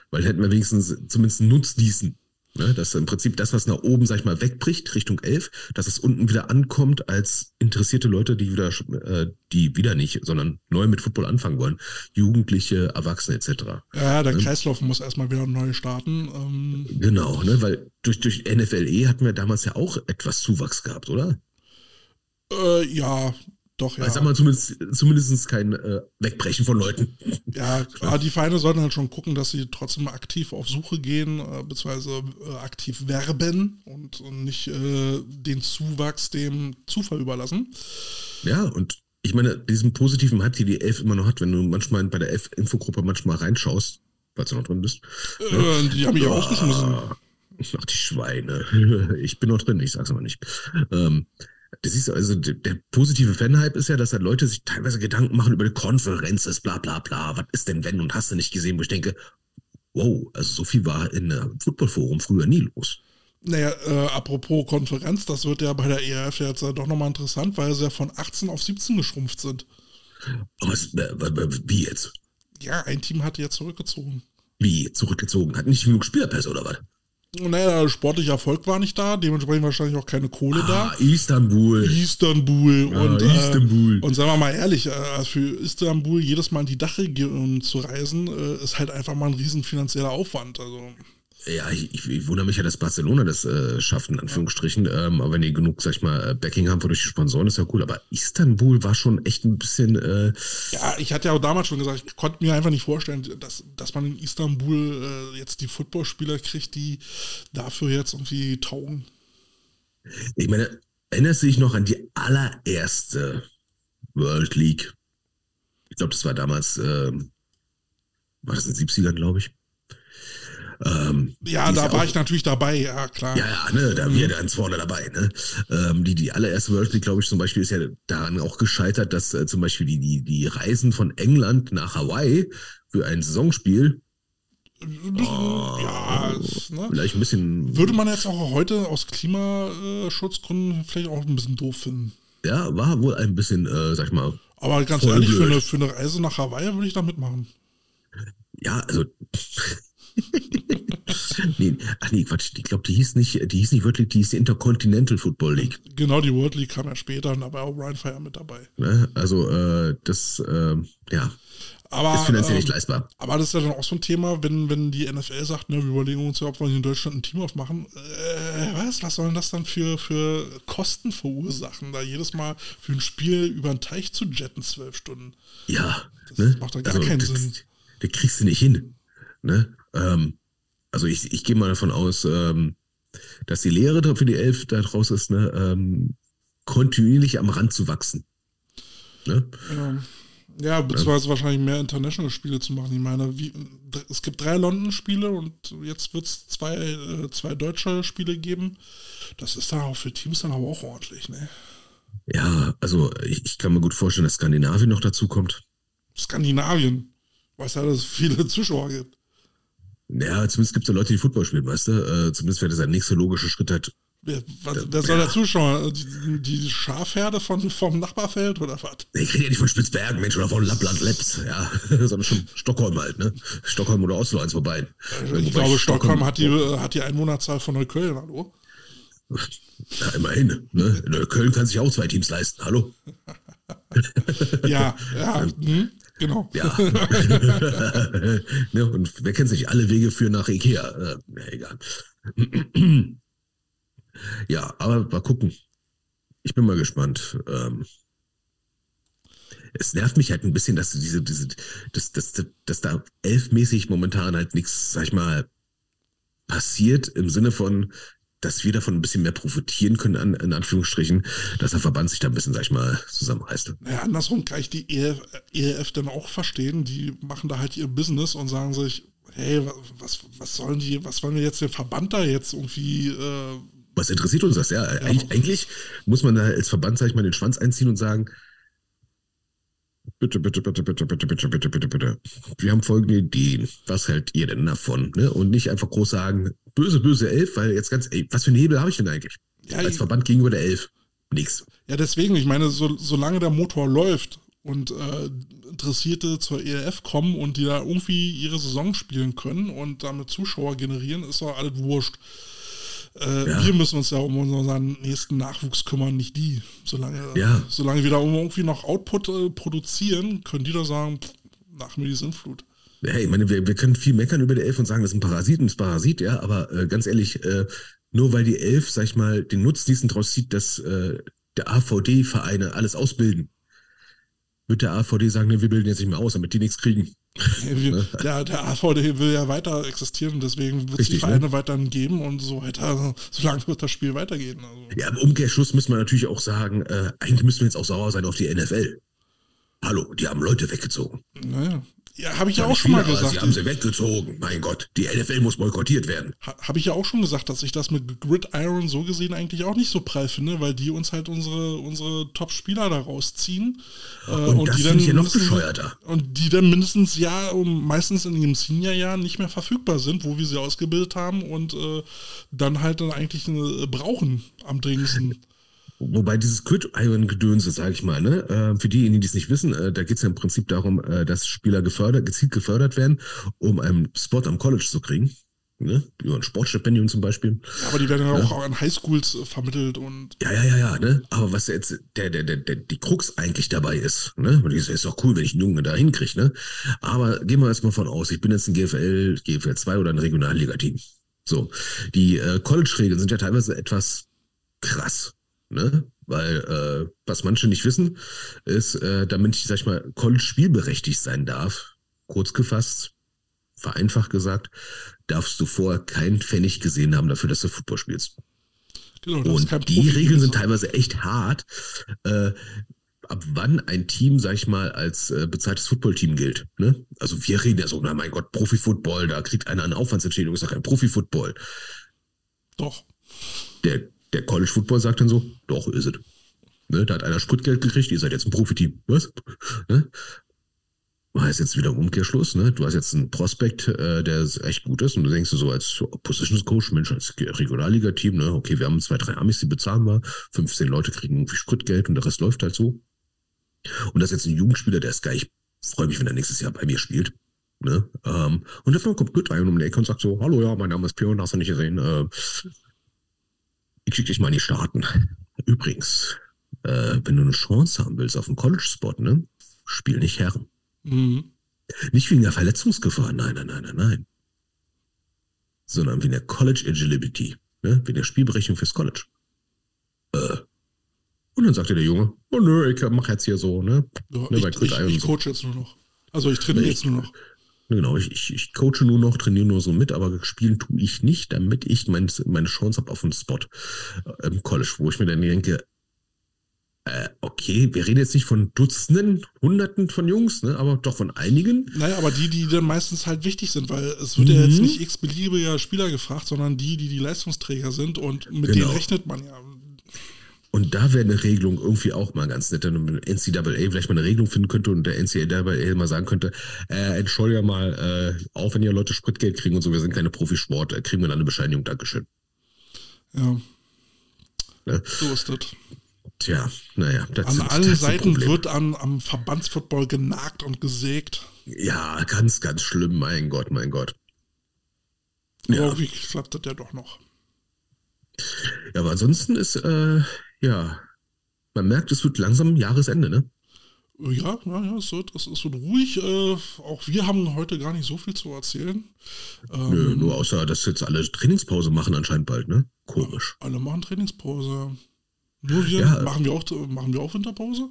weil hätten wir wenigstens zumindest einen Nutznießen Ne, dass im Prinzip das, was nach oben, sag ich mal, wegbricht, Richtung 11, dass es unten wieder ankommt als interessierte Leute, die wieder, äh, die wieder nicht, sondern neu mit Football anfangen wollen. Jugendliche, Erwachsene etc. Ja, der ne? Kreislauf muss erstmal wieder neu starten. Ähm. Genau, ne, weil durch, durch NFLE hatten wir damals ja auch etwas Zuwachs gehabt, oder? Äh, ja, doch, ja. Ich sag mal, zumindest, zumindest kein äh, Wegbrechen von Leuten. Ja, klar, die Vereine sollten halt schon gucken, dass sie trotzdem aktiv auf Suche gehen, äh, beziehungsweise äh, aktiv werben und, und nicht äh, den Zuwachs dem Zufall überlassen. Ja, und ich meine, diesen positiven Hype, die die Elf immer noch hat, wenn du manchmal bei der Elf-Infogruppe manchmal reinschaust, falls du noch drin bist. Äh, ne? Die haben mich auch rausgeschmissen. Ach, die Schweine. Ich bin noch drin, ich sag's aber nicht. Ähm, das ist also der, positive Fanhype ist ja, dass halt Leute sich teilweise Gedanken machen über die Konferenz, bla bla bla, was ist denn wenn und hast du nicht gesehen, wo ich denke, wow, also so viel war in einem Footballforum früher nie los. Naja, äh, apropos Konferenz, das wird ja bei der ERF jetzt äh, doch nochmal interessant, weil sie ja von 18 auf 17 geschrumpft sind. Was, äh, wie jetzt? Ja, ein Team hat ja zurückgezogen. Wie zurückgezogen? Hat nicht genug Spielerpässe oder was? Naja, sportlicher Erfolg war nicht da, dementsprechend wahrscheinlich auch keine Kohle ah, da. Istanbul. Istanbul. Ja, und, äh, Istanbul. Äh, und sagen wir mal ehrlich, äh, für Istanbul jedes Mal in die Dachregion zu reisen, äh, ist halt einfach mal ein riesen finanzieller Aufwand. Also. Ja, ich, ich, wundere mich ja, dass Barcelona das äh, schafft, in Anführungsstrichen. Ähm, aber wenn die genug, sag ich mal, äh, Backing haben durch die Sponsoren, ist ja cool. Aber Istanbul war schon echt ein bisschen. Äh ja, ich hatte ja auch damals schon gesagt, ich konnte mir einfach nicht vorstellen, dass, dass man in Istanbul äh, jetzt die Footballspieler kriegt, die dafür jetzt irgendwie taugen. Ich meine, erinnerst du dich noch an die allererste World League? Ich glaube, das war damals, ähm, war das in den 70ern, glaube ich. Ähm, ja, da war ich natürlich dabei, ja klar. Ja, ja, ne, da mhm. wir ganz vorne dabei. Ne? Ähm, die, die allererste World League, glaube ich, zum Beispiel ist ja daran auch gescheitert, dass äh, zum Beispiel die, die, die Reisen von England nach Hawaii für ein Saisonspiel Oh, ja, ne? vielleicht ein bisschen. Würde man jetzt auch heute aus Klimaschutzgründen vielleicht auch ein bisschen doof finden. Ja, war wohl ein bisschen, äh, sag ich mal. Aber ganz ehrlich, für eine, für eine Reise nach Hawaii würde ich da mitmachen. Ja, also nee, ach nee, Quatsch, ich glaube, die hieß nicht, die hieß nicht wirklich, die hieß die Intercontinental Football League. Genau, die World League kam ja später und da war auch Ryan Fire mit dabei. Ne? Also, äh, das, äh, ja. Aber, ist finanziell ähm, nicht leistbar. Aber das ist ja dann auch so ein Thema, wenn, wenn die NFL sagt, ne, wir überlegen uns ja, ob wir in Deutschland ein Team aufmachen. Äh, was, was sollen das dann für, für Kosten verursachen, da jedes Mal für ein Spiel über den Teich zu jetten, zwölf Stunden? Ja. Das ne? macht doch gar also, keinen das, Sinn. Das kriegst du nicht hin. Ne? Ähm, also ich, ich gehe mal davon aus, ähm, dass die Lehre für die Elf da draus ist, ne? Ähm, kontinuierlich am Rand zu wachsen. Ne? Ja. Ja, beziehungsweise ja. wahrscheinlich mehr International-Spiele zu machen. Ich meine, wie, es gibt drei London-Spiele und jetzt wird es zwei, äh, zwei deutsche Spiele geben. Das ist dann auch für Teams dann aber auch ordentlich, ne? Ja, also ich, ich kann mir gut vorstellen, dass Skandinavien noch dazu kommt. Skandinavien? Weiß ja, dass es viele Zuschauer gibt. Ja, zumindest gibt es ja Leute, die Football spielen, weißt du? Äh, zumindest wäre das ein nächster logischer Schritt halt. Wer, was, wer soll ja. der Zuschauer? Die, die Schafherde von, vom Nachbarfeld oder was? Ich rede ja nicht von Spitzbergen, Mensch, oder von Lappland, Leps, ja. Sondern schon Stockholm halt, ne? Stockholm oder Oslo, eins vorbei. Ich, ich glaube, Stockholm, hat, die, hat die Einwohnerzahl von Neukölln, hallo? Ja, immerhin. Ne? Neukölln kann sich auch zwei Teams leisten, hallo? ja, ja, hm, genau. Ja. ne, und wer kennt sich alle Wege für nach Ikea? Äh, ja, egal. ja, aber mal gucken. Ich bin mal gespannt. Ähm, es nervt mich halt ein bisschen, dass diese, diese, dass, dass, dass da elfmäßig momentan halt nichts, sag ich mal, passiert im Sinne von, dass wir davon ein bisschen mehr profitieren können, an, in Anführungsstrichen, dass der Verband sich da ein bisschen, sag ich mal, zusammenreißt. Naja, andersrum kann ich die EF, ERF dann auch verstehen. Die machen da halt ihr Business und sagen sich, hey, was, was sollen die, was wollen wir jetzt den Verband da jetzt irgendwie. Äh, was interessiert uns das? Ja, ja eigentlich, eigentlich, muss man da als Verband, sag ich mal, den Schwanz einziehen und sagen, Bitte, bitte, bitte, bitte, bitte, bitte, bitte, bitte, bitte. Wir haben folgende Ideen. Was hält ihr denn davon? Ne? Und nicht einfach groß sagen, böse, böse Elf, weil jetzt ganz, ey, was für einen Hebel habe ich denn eigentlich? Ja, Als Verband gegenüber der Elf. Nix. Ja, deswegen, ich meine, so, solange der Motor läuft und äh, Interessierte zur ERF kommen und die da irgendwie ihre Saison spielen können und damit Zuschauer generieren, ist doch alles wurscht. Äh, ja. Wir müssen uns ja um unseren nächsten Nachwuchs kümmern, nicht die. Solange, ja. solange wir da irgendwie noch Output äh, produzieren, können die da sagen, pff, nach mir die Sintflut. Hey, ich meine, wir, wir können viel meckern über die Elf und sagen, das ist ein Parasit, ein Parasit, ja, aber äh, ganz ehrlich, äh, nur weil die Elf, sag ich mal, den Nutznießen draus zieht, dass äh, der AVD-Vereine alles ausbilden, wird der AVD sagen, ne, wir bilden jetzt nicht mehr aus, damit die nichts kriegen. der, der AVD will ja weiter existieren, deswegen wird es die Vereine ne? weiterhin geben und so weiter, solange wird das Spiel weitergehen. Also. Ja, im Umkehrschluss müssen wir natürlich auch sagen, äh, eigentlich müssen wir jetzt auch sauer sein auf die NFL. Hallo, die haben Leute weggezogen. Naja. Ja, habe ich ja auch schon mal gesagt. Sie haben sie weggezogen. Mein Gott, die NFL muss boykottiert werden. Ha, habe ich ja auch schon gesagt, dass ich das mit Gridiron so gesehen eigentlich auch nicht so prall finde, weil die uns halt unsere, unsere Top-Spieler da rausziehen. Äh, und, und die dann ich noch bescheuerter. Und die dann mindestens ja, meistens in ihrem Senior-Jahr nicht mehr verfügbar sind, wo wir sie ausgebildet haben und äh, dann halt dann eigentlich äh, brauchen am dringendsten. Wobei dieses Gridiron-Gedönse, sage ich mal, ne, äh, für diejenigen, die es nicht wissen, äh, da geht es ja im Prinzip darum, äh, dass Spieler gefördert, gezielt gefördert werden, um einen Spot am College zu kriegen. Ne? Über ein Sportstipendium zum Beispiel. Ja, aber die werden ja auch an Highschools vermittelt und. Ja, ja, ja, ja, ne? Aber was jetzt der, der, der, der, die Krux eigentlich dabei ist, ne? Und das ist doch cool, wenn ich einen Jungen da hinkriege, ne? Aber gehen wir erstmal von aus, ich bin jetzt ein GFL, GFL 2 oder ein Regionalligateam. So. Die äh, College-Regeln sind ja teilweise etwas krass. Ne? Weil äh, was manche nicht wissen, ist, äh, damit ich, sag ich mal, College spielberechtigt sein darf, kurz gefasst, vereinfacht gesagt, darfst du vorher keinen Pfennig gesehen haben dafür, dass du Football spielst. Genau, und die Regeln sind teilweise echt hart. Äh, ab wann ein Team, sag ich mal, als äh, bezahltes Footballteam gilt. Ne? Also wir reden ja so, na mein Gott, Profi-Football, da kriegt einer eine Aufwandsentschädigung, ist doch kein Profi-Football. Doch. Der der College Football sagt dann so, doch, ist es. Ne, da hat einer Spritgeld gekriegt, ihr seid jetzt ein Profiteam. Was? Ne? Heißt jetzt wieder Umkehrschluss, ne? Du hast jetzt einen Prospekt, äh, der echt gut ist und du denkst so als Positions Coach, Mensch, als Regionalliga-Team, ne? Okay, wir haben zwei, drei Amis, die bezahlen wir, 15 Leute kriegen irgendwie Spritgeld und der Rest läuft halt so. Und das ist jetzt ein Jugendspieler, der ist geil. Ich freue mich, wenn er nächstes Jahr bei mir spielt. Ne? Ähm, und dann kommt Good rein um die Ecke und sagt so, hallo, ja, mein Name ist Pion, hast du nicht gesehen. Äh, ich schicke dich mal in die Staaten. Übrigens, äh, wenn du eine Chance haben willst auf einen College-Spot, ne, spiel nicht Herren. Mhm. Nicht wegen der Verletzungsgefahr, nein, nein, nein, nein, nein. Sondern wegen der College Agility, ne, wegen der Spielberechnung fürs College. Äh. Und dann sagte der Junge, oh nö, ich mach jetzt hier so, ne? Ja, ne ich, ich, ich, coach jetzt nur noch. Also ich trainiere jetzt nur noch. Genau, ich, ich, ich coache nur noch, trainiere nur so mit, aber spielen tue ich nicht, damit ich mein, meine Chance habe auf einen Spot äh, im College, wo ich mir dann denke, Äh, okay, wir reden jetzt nicht von Dutzenden, Hunderten von Jungs, ne, aber doch von einigen. Naja, aber die, die dann meistens halt wichtig sind, weil es wird mhm. ja jetzt nicht x-beliebiger Spieler gefragt, sondern die, die die Leistungsträger sind und mit genau. denen rechnet man ja. Und da wäre eine Regelung irgendwie auch mal ganz nett, wenn NCAA vielleicht mal eine Regelung finden könnte und der NCAA mal sagen könnte, äh, entschuldige mal, äh, auch wenn ihr Leute Spritgeld kriegen und so, wir sind keine Profisport, äh, kriegen wir dann eine Bescheinigung, Dankeschön. Ja. Ne? So ist das. Tja, naja. an allen Seiten wird an, am Verbandsfootball genagt und gesägt. Ja, ganz, ganz schlimm, mein Gott, mein Gott. Aber ja. irgendwie klappt das ja doch noch. Ja, aber ansonsten ist, äh, ja, man merkt, es wird langsam Jahresende, ne? Ja, ja, ja, es wird, es, es wird ruhig. Äh, auch wir haben heute gar nicht so viel zu erzählen. Ähm, Nö, nur außer, dass jetzt alle Trainingspause machen anscheinend bald, ne? Komisch. Alle machen Trainingspause. Nur wir, ja. machen, wir auch, machen wir auch Winterpause?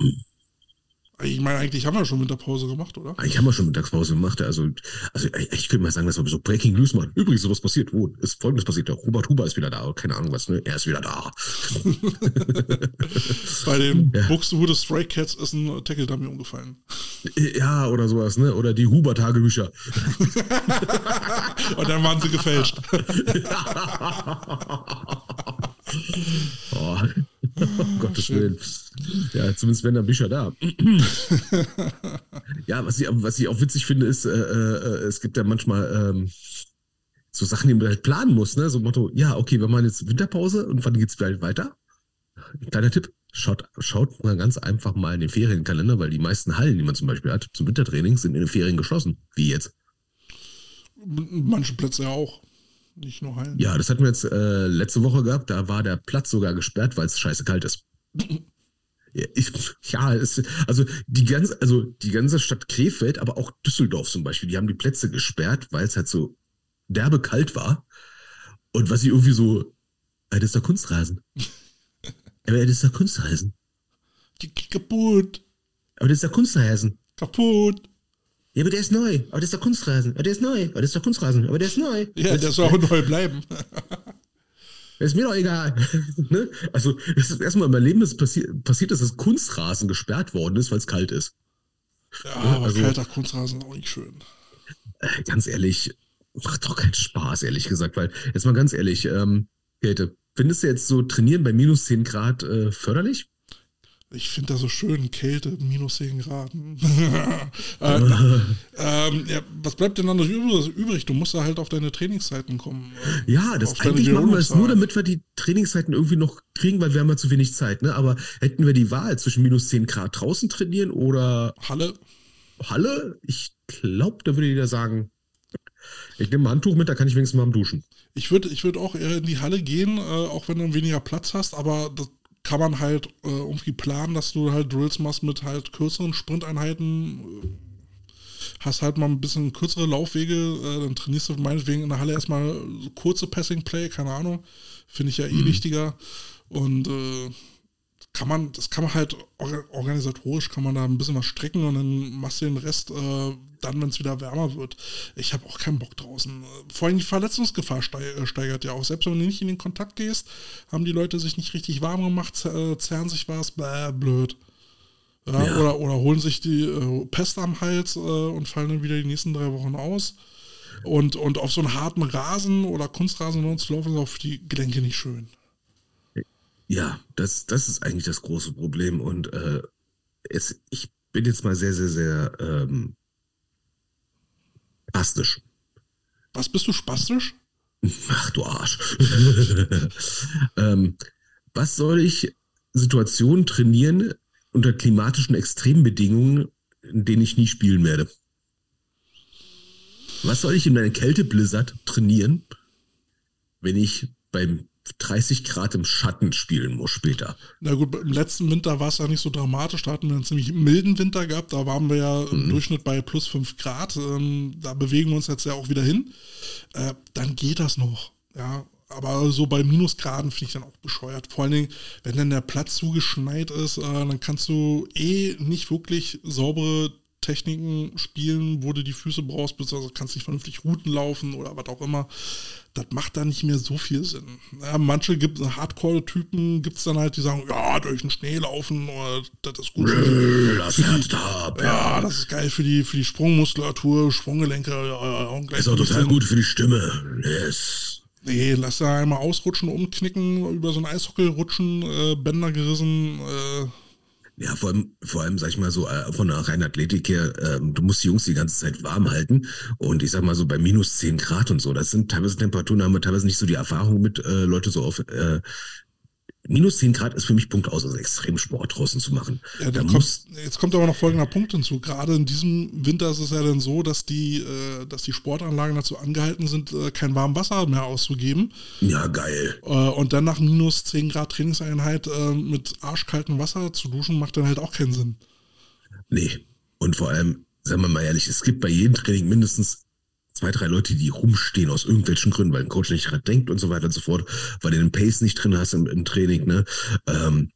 Ich meine, eigentlich haben wir schon Winterpause gemacht, oder? Eigentlich haben wir schon Mittagspause gemacht. Also, also ich könnte mal sagen, dass wir so Breaking News machen. Übrigens, sowas passiert. Wo ist Folgendes passiert? Der Robert Huber ist wieder da. Keine Ahnung was, ne? Er ist wieder da. Bei den ja. Buxtehude Stray Cats ist ein Tackle-Dummy umgefallen. Ja, oder sowas, ne? Oder die Huber-Tagebücher. Und dann waren sie gefälscht. oh. um Gottes Willen. Ja, zumindest wären da Bücher da. ja, was ich, was ich auch witzig finde, ist, äh, äh, es gibt ja manchmal ähm, so Sachen, die man halt planen muss, ne? So Motto, ja, okay, wir machen jetzt Winterpause und wann geht's vielleicht weiter? Kleiner Tipp, schaut, schaut mal ganz einfach mal in den Ferienkalender, weil die meisten Hallen, die man zum Beispiel hat, zum Wintertraining, sind in den Ferien geschlossen. Wie jetzt? Manche Plätze ja auch. Nicht nur Hallen. Ja, das hatten wir jetzt äh, letzte Woche gehabt. Da war der Platz sogar gesperrt, weil es scheiße kalt ist. ja, ich, ja es, also, die ganze, also die ganze Stadt Krefeld, aber auch Düsseldorf zum Beispiel, die haben die Plätze gesperrt, weil es halt so derbe kalt war. Und was ich irgendwie so, das ist der Kunstrasen. aber das ist der Kunstrasen. Kaputt. Aber das ist der Kunstrasen. Kaputt. Ja, aber der ist neu. Aber das ist der Kunstrasen. Aber der ist neu. Aber das ist der Kunstrasen. Aber der ist neu. Ja, der soll auch neu bleiben. ist mir doch egal. ne? Also, das ist erstmal in meinem Leben ist passi passiert, dass das Kunstrasen gesperrt worden ist, weil es kalt ist. Ja, aber also, kalter Kunstrasen ist auch nicht schön. Äh, ganz ehrlich, macht doch keinen Spaß, ehrlich gesagt, weil, jetzt mal ganz ehrlich, ähm, Kälte, findest du jetzt so trainieren bei minus 10 Grad äh, förderlich? Ich finde das so schön, Kälte, minus 10 Grad. äh, ähm, ja, was bleibt denn dann noch übrig? Du musst da halt auf deine Trainingszeiten kommen. Ja, das eigentlich machen wir es nur, damit wir die Trainingszeiten irgendwie noch kriegen, weil wir haben ja zu wenig Zeit. Ne? Aber hätten wir die Wahl zwischen minus 10 Grad draußen trainieren oder Halle? Halle? Ich glaube, da würde jeder sagen, ich nehme ein Handtuch mit, da kann ich wenigstens mal am Duschen. Ich würde ich würd auch eher in die Halle gehen, äh, auch wenn du weniger Platz hast, aber das, kann man halt äh, irgendwie planen, dass du halt Drills machst mit halt kürzeren Sprinteinheiten. Hast halt mal ein bisschen kürzere Laufwege, äh, dann trainierst du meinetwegen in der Halle erstmal kurze Passing-Play, keine Ahnung. Finde ich ja eh mhm. wichtiger. Und äh, kann man, das kann man halt organisatorisch, kann man da ein bisschen was strecken und dann machst du den Rest äh, dann, wenn es wieder wärmer wird. Ich habe auch keinen Bock draußen. Vor allem die Verletzungsgefahr äh, steigert ja auch. Selbst wenn du nicht in den Kontakt gehst, haben die Leute sich nicht richtig warm gemacht, äh, zerren sich was, bläh, blöd. Ja, ja. Oder, oder holen sich die äh, Pest am Hals äh, und fallen dann wieder die nächsten drei Wochen aus. Und, und auf so einen harten Rasen oder Kunstrasen zu laufen, ist für die Gelenke nicht schön. Ja, das, das ist eigentlich das große Problem. Und äh, es, ich bin jetzt mal sehr, sehr, sehr ähm, spastisch. Was bist du spastisch? Ach du Arsch. ähm, was soll ich Situationen trainieren unter klimatischen Extrembedingungen, in denen ich nie spielen werde? Was soll ich in einer Kälteblizzard trainieren, wenn ich beim 30 Grad im Schatten spielen muss später. Na gut, im letzten Winter war es ja nicht so dramatisch. Da hatten wir einen ziemlich milden Winter gehabt. Da waren wir ja im mhm. Durchschnitt bei plus 5 Grad. Ähm, da bewegen wir uns jetzt ja auch wieder hin. Äh, dann geht das noch. Ja, aber so bei Minusgraden finde ich dann auch bescheuert. Vor allen Dingen, wenn dann der Platz zugeschneit ist, äh, dann kannst du eh nicht wirklich saubere Techniken spielen, wo du die Füße brauchst, beziehungsweise kannst nicht vernünftig Routen laufen oder was auch immer. Das macht da nicht mehr so viel Sinn. Ja, manche gibt Hardcore-Typen gibt es dann halt, die sagen, ja, durch den Schnee laufen oder das ist gut. Für Das Herz ab, ja, das ist geil für die, für die Sprungmuskulatur, Sprunggelenke. Ja, Ist auch total gut für die Stimme. Yes. Nee, lass da einmal ausrutschen, umknicken, über so ein Eishockey rutschen, äh, Bänder gerissen. Äh, Ja, vor allem, vor allem, sag ich mal so, äh, von der reinen Athletik her, ähm, du musst die Jungs die ganze Zeit warm halten. Und ich sag mal so, bei minus 10 Grad und so, das sind teilweise Temperaturen, haben wir teilweise nicht so die Erfahrung mit, äh, Leute so auf, äh, minus 10 Grad ist für mich Punkt aus, also Extremsport draußen zu machen. Ja, da kommt, jetzt kommt aber noch folgender Punkt hinzu. Gerade in diesem Winter ist es ja dann so, dass die, äh, dass die Sportanlagen dazu angehalten sind, äh, kein warmes Wasser mehr auszugeben. ja, geil. Äh, und dann nach minus 10 Grad Trainingseinheit äh, mit arschkaltem Wasser zu duschen, macht dann halt auch keinen Sinn. Nee. Und vor allem, sagen wir mal ehrlich, es gibt bei jedem Training mindestens zwei, drei Leute, die rumstehen aus irgendwelchen Gründen, weil ein Coach nicht gerade denkt und so weiter und so fort, weil du den Pace nicht drin hast im, im Training, ne? Ähm,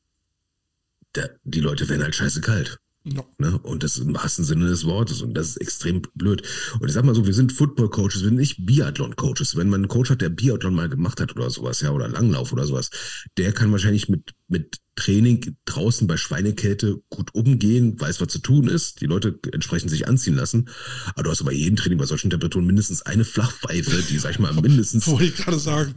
der, die Leute werden halt scheiße kalt. Ja. Ne? Und das im wahrsten Sinne des Wortes. Und das ist extrem blöd. Und ich sag mal so, wir sind Football-Coaches, wir sind nicht Biathlon-Coaches. Wenn man einen Coach hat, der Biathlon mal gemacht hat oder sowas, ja, oder Langlauf oder sowas, der kann wahrscheinlich mit, mit Training draußen bei Schweinekälte gut umgehen, weiß, was zu tun ist, die Leute entsprechend sich anziehen lassen. Aber du hast bei jedem Training bei solchen Temperaturen mindestens eine Flachpfeife, die, sag ich mal, mindestens Wollte ich gerade sagen.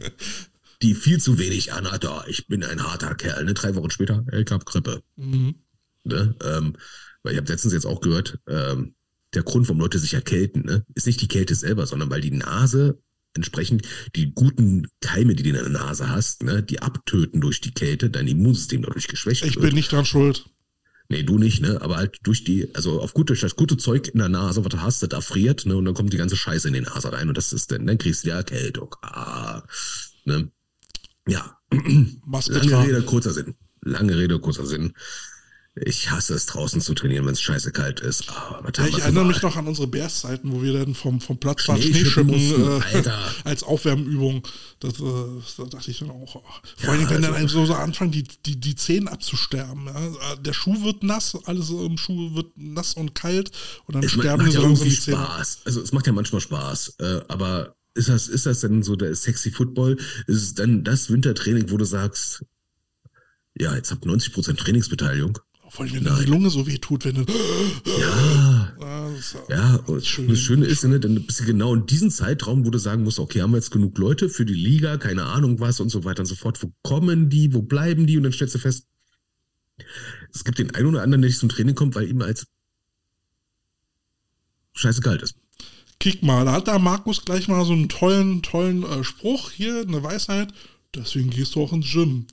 die viel zu wenig anhat. Oh, ich bin ein harter Kerl. Ne? Drei Wochen später, ich hab Grippe. Mhm. Ne? Ähm, weil ich habe letztens jetzt auch gehört, ähm, der Grund, warum Leute sich erkälten, ne, ist nicht die Kälte selber, sondern weil die Nase entsprechend die guten Keime, die du in der Nase hast, ne, die abtöten durch die Kälte, dein Immunsystem dadurch geschwächt Ich wird. bin nicht dran schuld. Nee, du nicht, ne? Aber halt durch die, also auf gut durch das gute Zeug in der Nase, was du hast, das friert, ne? Und dann kommt die ganze Scheiße in die Nase rein und das ist dann, dann kriegst du die Erkältung. Ah, ne? Ja. Lange. Rede, kurzer Sinn. Lange Rede, kurzer Sinn. Ich hasse es draußen zu trainieren, wenn es scheiße kalt ist. Was Ja, ich erinnere mich noch an unsere Bears-Zeiten, wo wir dann vom, vom Platz waren, Schneeschippen äh, als Aufwärmübung. Das, äh, da dachte ich dann auch. oh. Vor Ja, allem, wenn dann also- einem so, so anfangen, die, die, die Zehen abzusterben. Ja? Der Schuh wird nass, alles im Schuh wird nass und kalt und dann Es sterben macht die ja so langsam die Zähne. Spaß. Also es macht ja manchmal Spaß. Äh, aber ist das, ist das denn so der sexy Football? Ist es dann das Wintertraining, wo du sagst, ja, jetzt habt 90% Trainingsbeteiligung? Vor allem, wenn dann die Lunge so weh tut, wenn du. Ja, Ja, das ist, ja. Und Schön. das Schöne ist, ne, dann bist du genau in diesem Zeitraum, wo du sagen musst, okay, haben wir jetzt genug Leute für die Liga, keine Ahnung was und so weiter und so fort. Wo kommen die? Wo bleiben die? Und dann stellst du fest, es gibt den einen oder anderen, der nicht zum Training kommt, weil ihm als scheiße kalt ist. Kick mal, da hat da Markus gleich mal so einen tollen, tollen äh, Spruch hier, eine Weisheit. Deswegen gehst du auch ins Gym.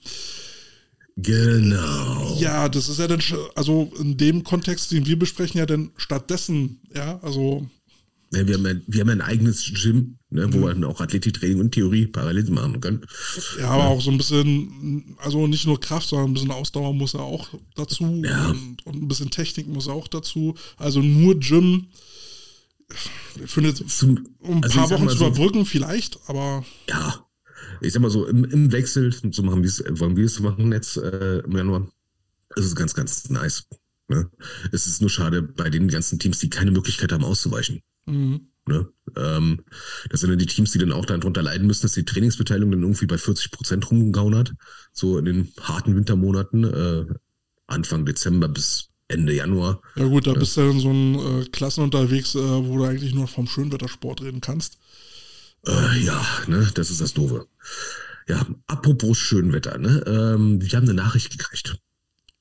Genau. Ja, das ist ja dann, also in dem Kontext, den wir besprechen, ja dann stattdessen, ja, also, Ja, wir, haben ja, wir haben ja ein eigenes Gym, ne, wo wir dann auch Athletiktraining und Theorie parallel machen können. ja, aber auch so ein bisschen, also nicht nur Kraft, sondern ein bisschen Ausdauer muss ja auch dazu Ja. und, und ein bisschen Technik muss auch dazu. Also nur Gym, ich finde, Zum, um ein also paar Wochen zu so, überbrücken vielleicht, aber Ja, ich sag mal so, im, im Wechsel, so machen wir es, wollen wir es machen jetzt äh, im Januar. Es ist ganz, ganz nice. Ne? Es ist nur schade bei den ganzen Teams, die keine Möglichkeit haben, auszuweichen. mhm. Ne? Ähm, das sind dann die Teams, die dann auch darunter leiden müssen, dass die Trainingsbeteiligung dann irgendwie bei 40 Prozent rumgehauen hat. So in den harten Wintermonaten, äh, Anfang Dezember bis Ende Januar. Ja gut, da bist du dann so ein äh, Klassen unterwegs, äh, wo du eigentlich nur vom Schönwettersport reden kannst. Äh, ja, ne, das ist das Doofe. Ja, apropos Schönwetter, ne? Ähm, wir haben eine Nachricht gekriegt.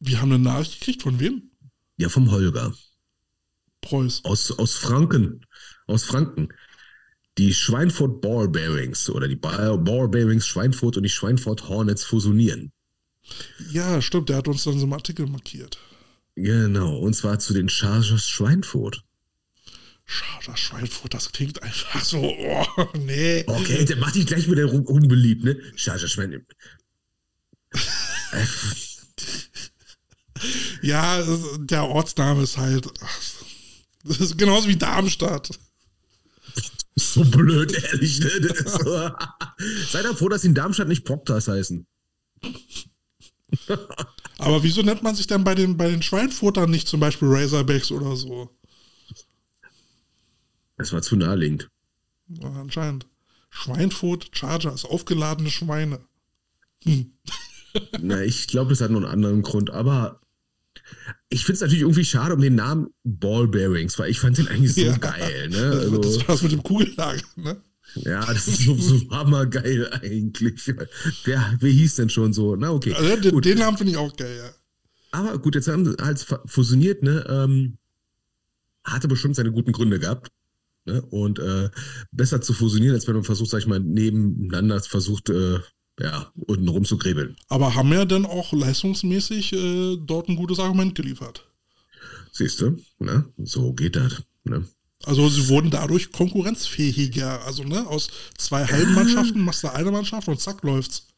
Wir haben eine Nachricht gekriegt, von wem? Ja, vom Holger. Preuß. Aus, aus Franken. Aus Franken. Die Schweinfurt Ball Bearings oder die Ball Ball Bearings Schweinfurt und die Schweinfurt Hornets fusionieren. Ja, stimmt, der hat uns dann so einen Artikel markiert. Genau, und zwar zu den Chargers Schweinfurt. Schade, Schweinfurt, das klingt einfach so, oh, nee. Okay, der macht dich gleich wieder unbeliebt, ne? Chargers Schwein. Äh, Ja, der Ortsname ist halt, das ist genauso wie Darmstadt. so blöd, ehrlich, ne? So. Sei doch froh, dass sie in Darmstadt nicht Proctors heißen. Aber wieso nennt man sich dann bei den, bei den Schweinfurtern nicht zum Beispiel Razorbacks oder so? Das war zu naheliegend. Ja, anscheinend. Schweinfurt Chargers, aufgeladene Schweine. Hm. Na, ich glaube, das hat noch einen anderen Grund, aber ich finde es natürlich irgendwie schade um den Namen Ball Bearings, weil ich fand den eigentlich so ja, geil. Ne? Also, das war das mit dem Kugellager, ne? Ja, das ist so, so hammergeil eigentlich. Wer, wer hieß denn schon so? Na, okay. Also, den, den Namen finde ich auch geil, ja. Aber gut, jetzt haben sie halt fusioniert, ne? Ähm, hatte bestimmt seine guten Gründe gehabt. Ne? Und äh, besser zu fusionieren, als wenn man versucht, sag ich mal, nebeneinander versucht, äh, ja, unten rum zu gräbeln. Aber haben ja dann auch leistungsmäßig äh, dort ein gutes Argument geliefert. Siehst du, ne? so geht das. Ne? Also sie wurden dadurch konkurrenzfähiger. Also ne, aus zwei halben Mannschaften machst du eine Mannschaft und zack läuft's.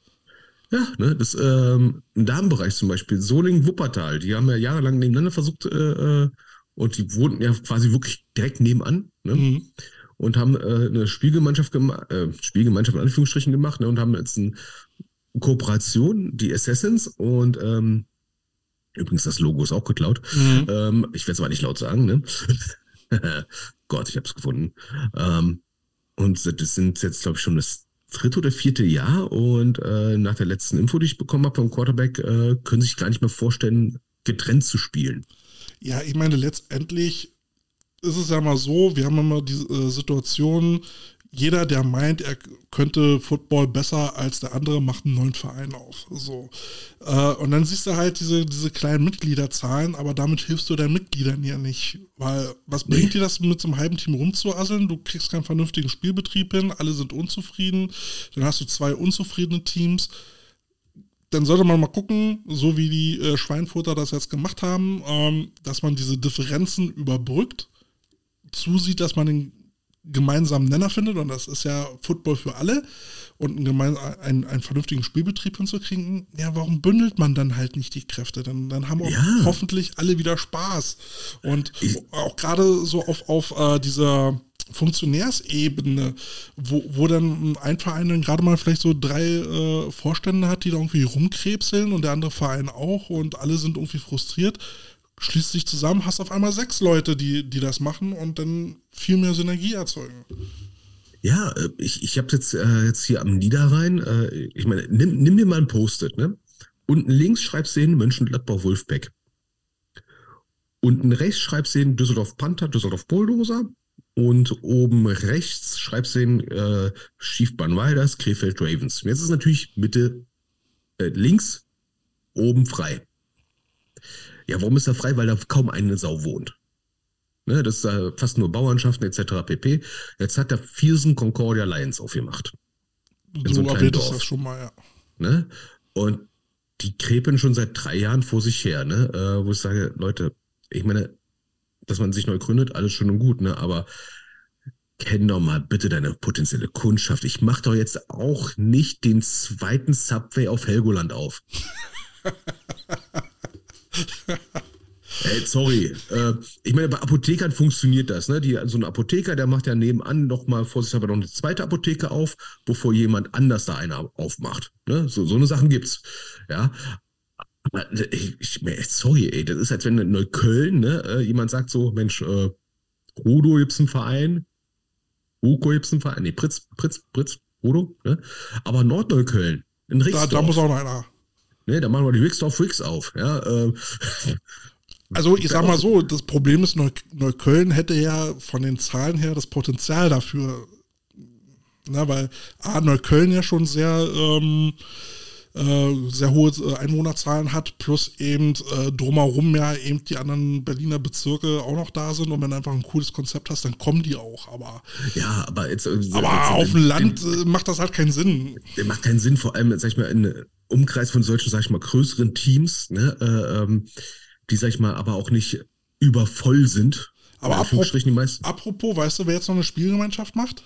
Ja, ne, das ähm, im Damenbereich zum Beispiel, Solingen Wuppertal, die haben ja jahrelang nebeneinander versucht äh, äh und die wohnten ja quasi wirklich direkt nebenan. Ne? Mhm und haben äh, eine Spielgemeinschaft, gema äh, Spielgemeinschaft in Anführungsstrichen gemacht ne, und haben jetzt eine Kooperation, die Assassins und ähm, übrigens das Logo ist auch geklaut. Mhm. Ähm, ich werde es aber nicht laut sagen, ne? Gott, ich habe es gefunden. Ähm, und das sind jetzt, glaube ich, schon das dritte oder vierte Jahr und äh, nach der letzten Info, die ich bekommen habe vom Quarterback, äh, können sich gar nicht mehr vorstellen, getrennt zu spielen. Ja, ich meine, letztendlich ist es ja mal so, wir haben immer die äh, Situation, jeder, der meint, er könnte Football besser als der andere, macht einen neuen Verein auf. So. Äh, und dann siehst du halt diese, diese kleinen Mitgliederzahlen, aber damit hilfst du deinen Mitgliedern ja nicht. Weil was bringt nee. dir das, mit so einem halben Team rumzuasseln? Du kriegst keinen vernünftigen Spielbetrieb hin, alle sind unzufrieden, dann hast du zwei unzufriedene Teams. Dann sollte man mal gucken, so wie die äh, Schweinfurter das jetzt gemacht haben, ähm, dass man diese Differenzen überbrückt zusieht, dass man den gemeinsamen Nenner findet, und das ist ja Football für alle, und einen, einen, einen vernünftigen Spielbetrieb hinzukriegen, ja, warum bündelt man dann halt nicht die Kräfte? Dann, dann haben auch ja. hoffentlich alle wieder Spaß. Und auch gerade so auf, auf äh, dieser Funktionärsebene, wo, wo dann ein Verein dann gerade mal vielleicht so drei äh, Vorstände hat, die da irgendwie rumkrebseln und der andere Verein auch und alle sind irgendwie frustriert schließt sich zusammen, hast auf einmal sechs Leute, die, die das machen und dann viel mehr Synergie erzeugen. Ja, äh, ich, ich habe jetzt, äh, jetzt hier am Niederrhein, äh, ich meine, nimm, nimm dir mal ein Post-it, ne? Unten links schreibst du hin Mönchengladbach Wolfbeck. Unten rechts schreibst du hin Düsseldorf Panther, Düsseldorf Bulldozer. Und oben rechts schreibst du hin äh, Schiefbahn Wilders, Krefeld Ravens. Jetzt ist natürlich Mitte äh, links oben frei. Ja, warum ist er frei? Weil da kaum eine Sau wohnt. Ne, das ist äh, fast nur Bauernschaften etc. pp. Jetzt hat der Viersen Concordia Lions aufgemacht. In so, so das schon mal, ja. Ne? Und die krepen schon seit drei Jahren vor sich her, ne? Äh, wo ich sage, Leute, ich meine, dass man sich neu gründet, alles schön und gut, ne? Aber kenn doch mal bitte deine potenzielle Kundschaft. Ich mach doch jetzt auch nicht den zweiten Subway auf Helgoland auf. Ey, sorry. Äh, ich meine, bei Apothekern funktioniert das. Ne? Die, so ein Apotheker, der macht ja nebenan noch mal vorsichtshalber noch eine zweite Apotheke auf, bevor jemand anders da eine aufmacht. Ne? So, so eine Sachen gibt's. Ja. Aber äh, ich, sorry, ey, das ist, als wenn in Neukölln ne, äh, jemand sagt so, Mensch, äh, Rudo gibt's einen Verein, Uko gibt's einen Verein, nee, Pritz, Pritz, Pritz, Rudo, ne? Aber Nordneukölln, in Rixdorf. Da, da muss auch noch einer. Ne, da machen wir die Wixdorf Wix auf. Ja, äh, also ich sag mal so, das Problem ist, Neukölln hätte ja von den Zahlen her das Potenzial dafür. Na, weil A, Neukölln ja schon sehr, ähm, äh, sehr hohe äh, Einwohnerzahlen hat, plus eben äh, drumherum ja eben die anderen Berliner Bezirke auch noch da sind und wenn du einfach ein cooles Konzept hast, dann kommen die auch. Aber ja, aber jetzt, äh, aber jetzt, auf dem Land in, äh, macht das halt keinen Sinn. Der macht keinen Sinn, vor allem, sag ich mal, in Umkreis von solchen, sag ich mal, größeren Teams, ne, äh, ähm, die, sag ich mal, aber auch nicht übervoll sind. Aber apropos, apropos, weißt du, wer jetzt noch eine Spielgemeinschaft macht?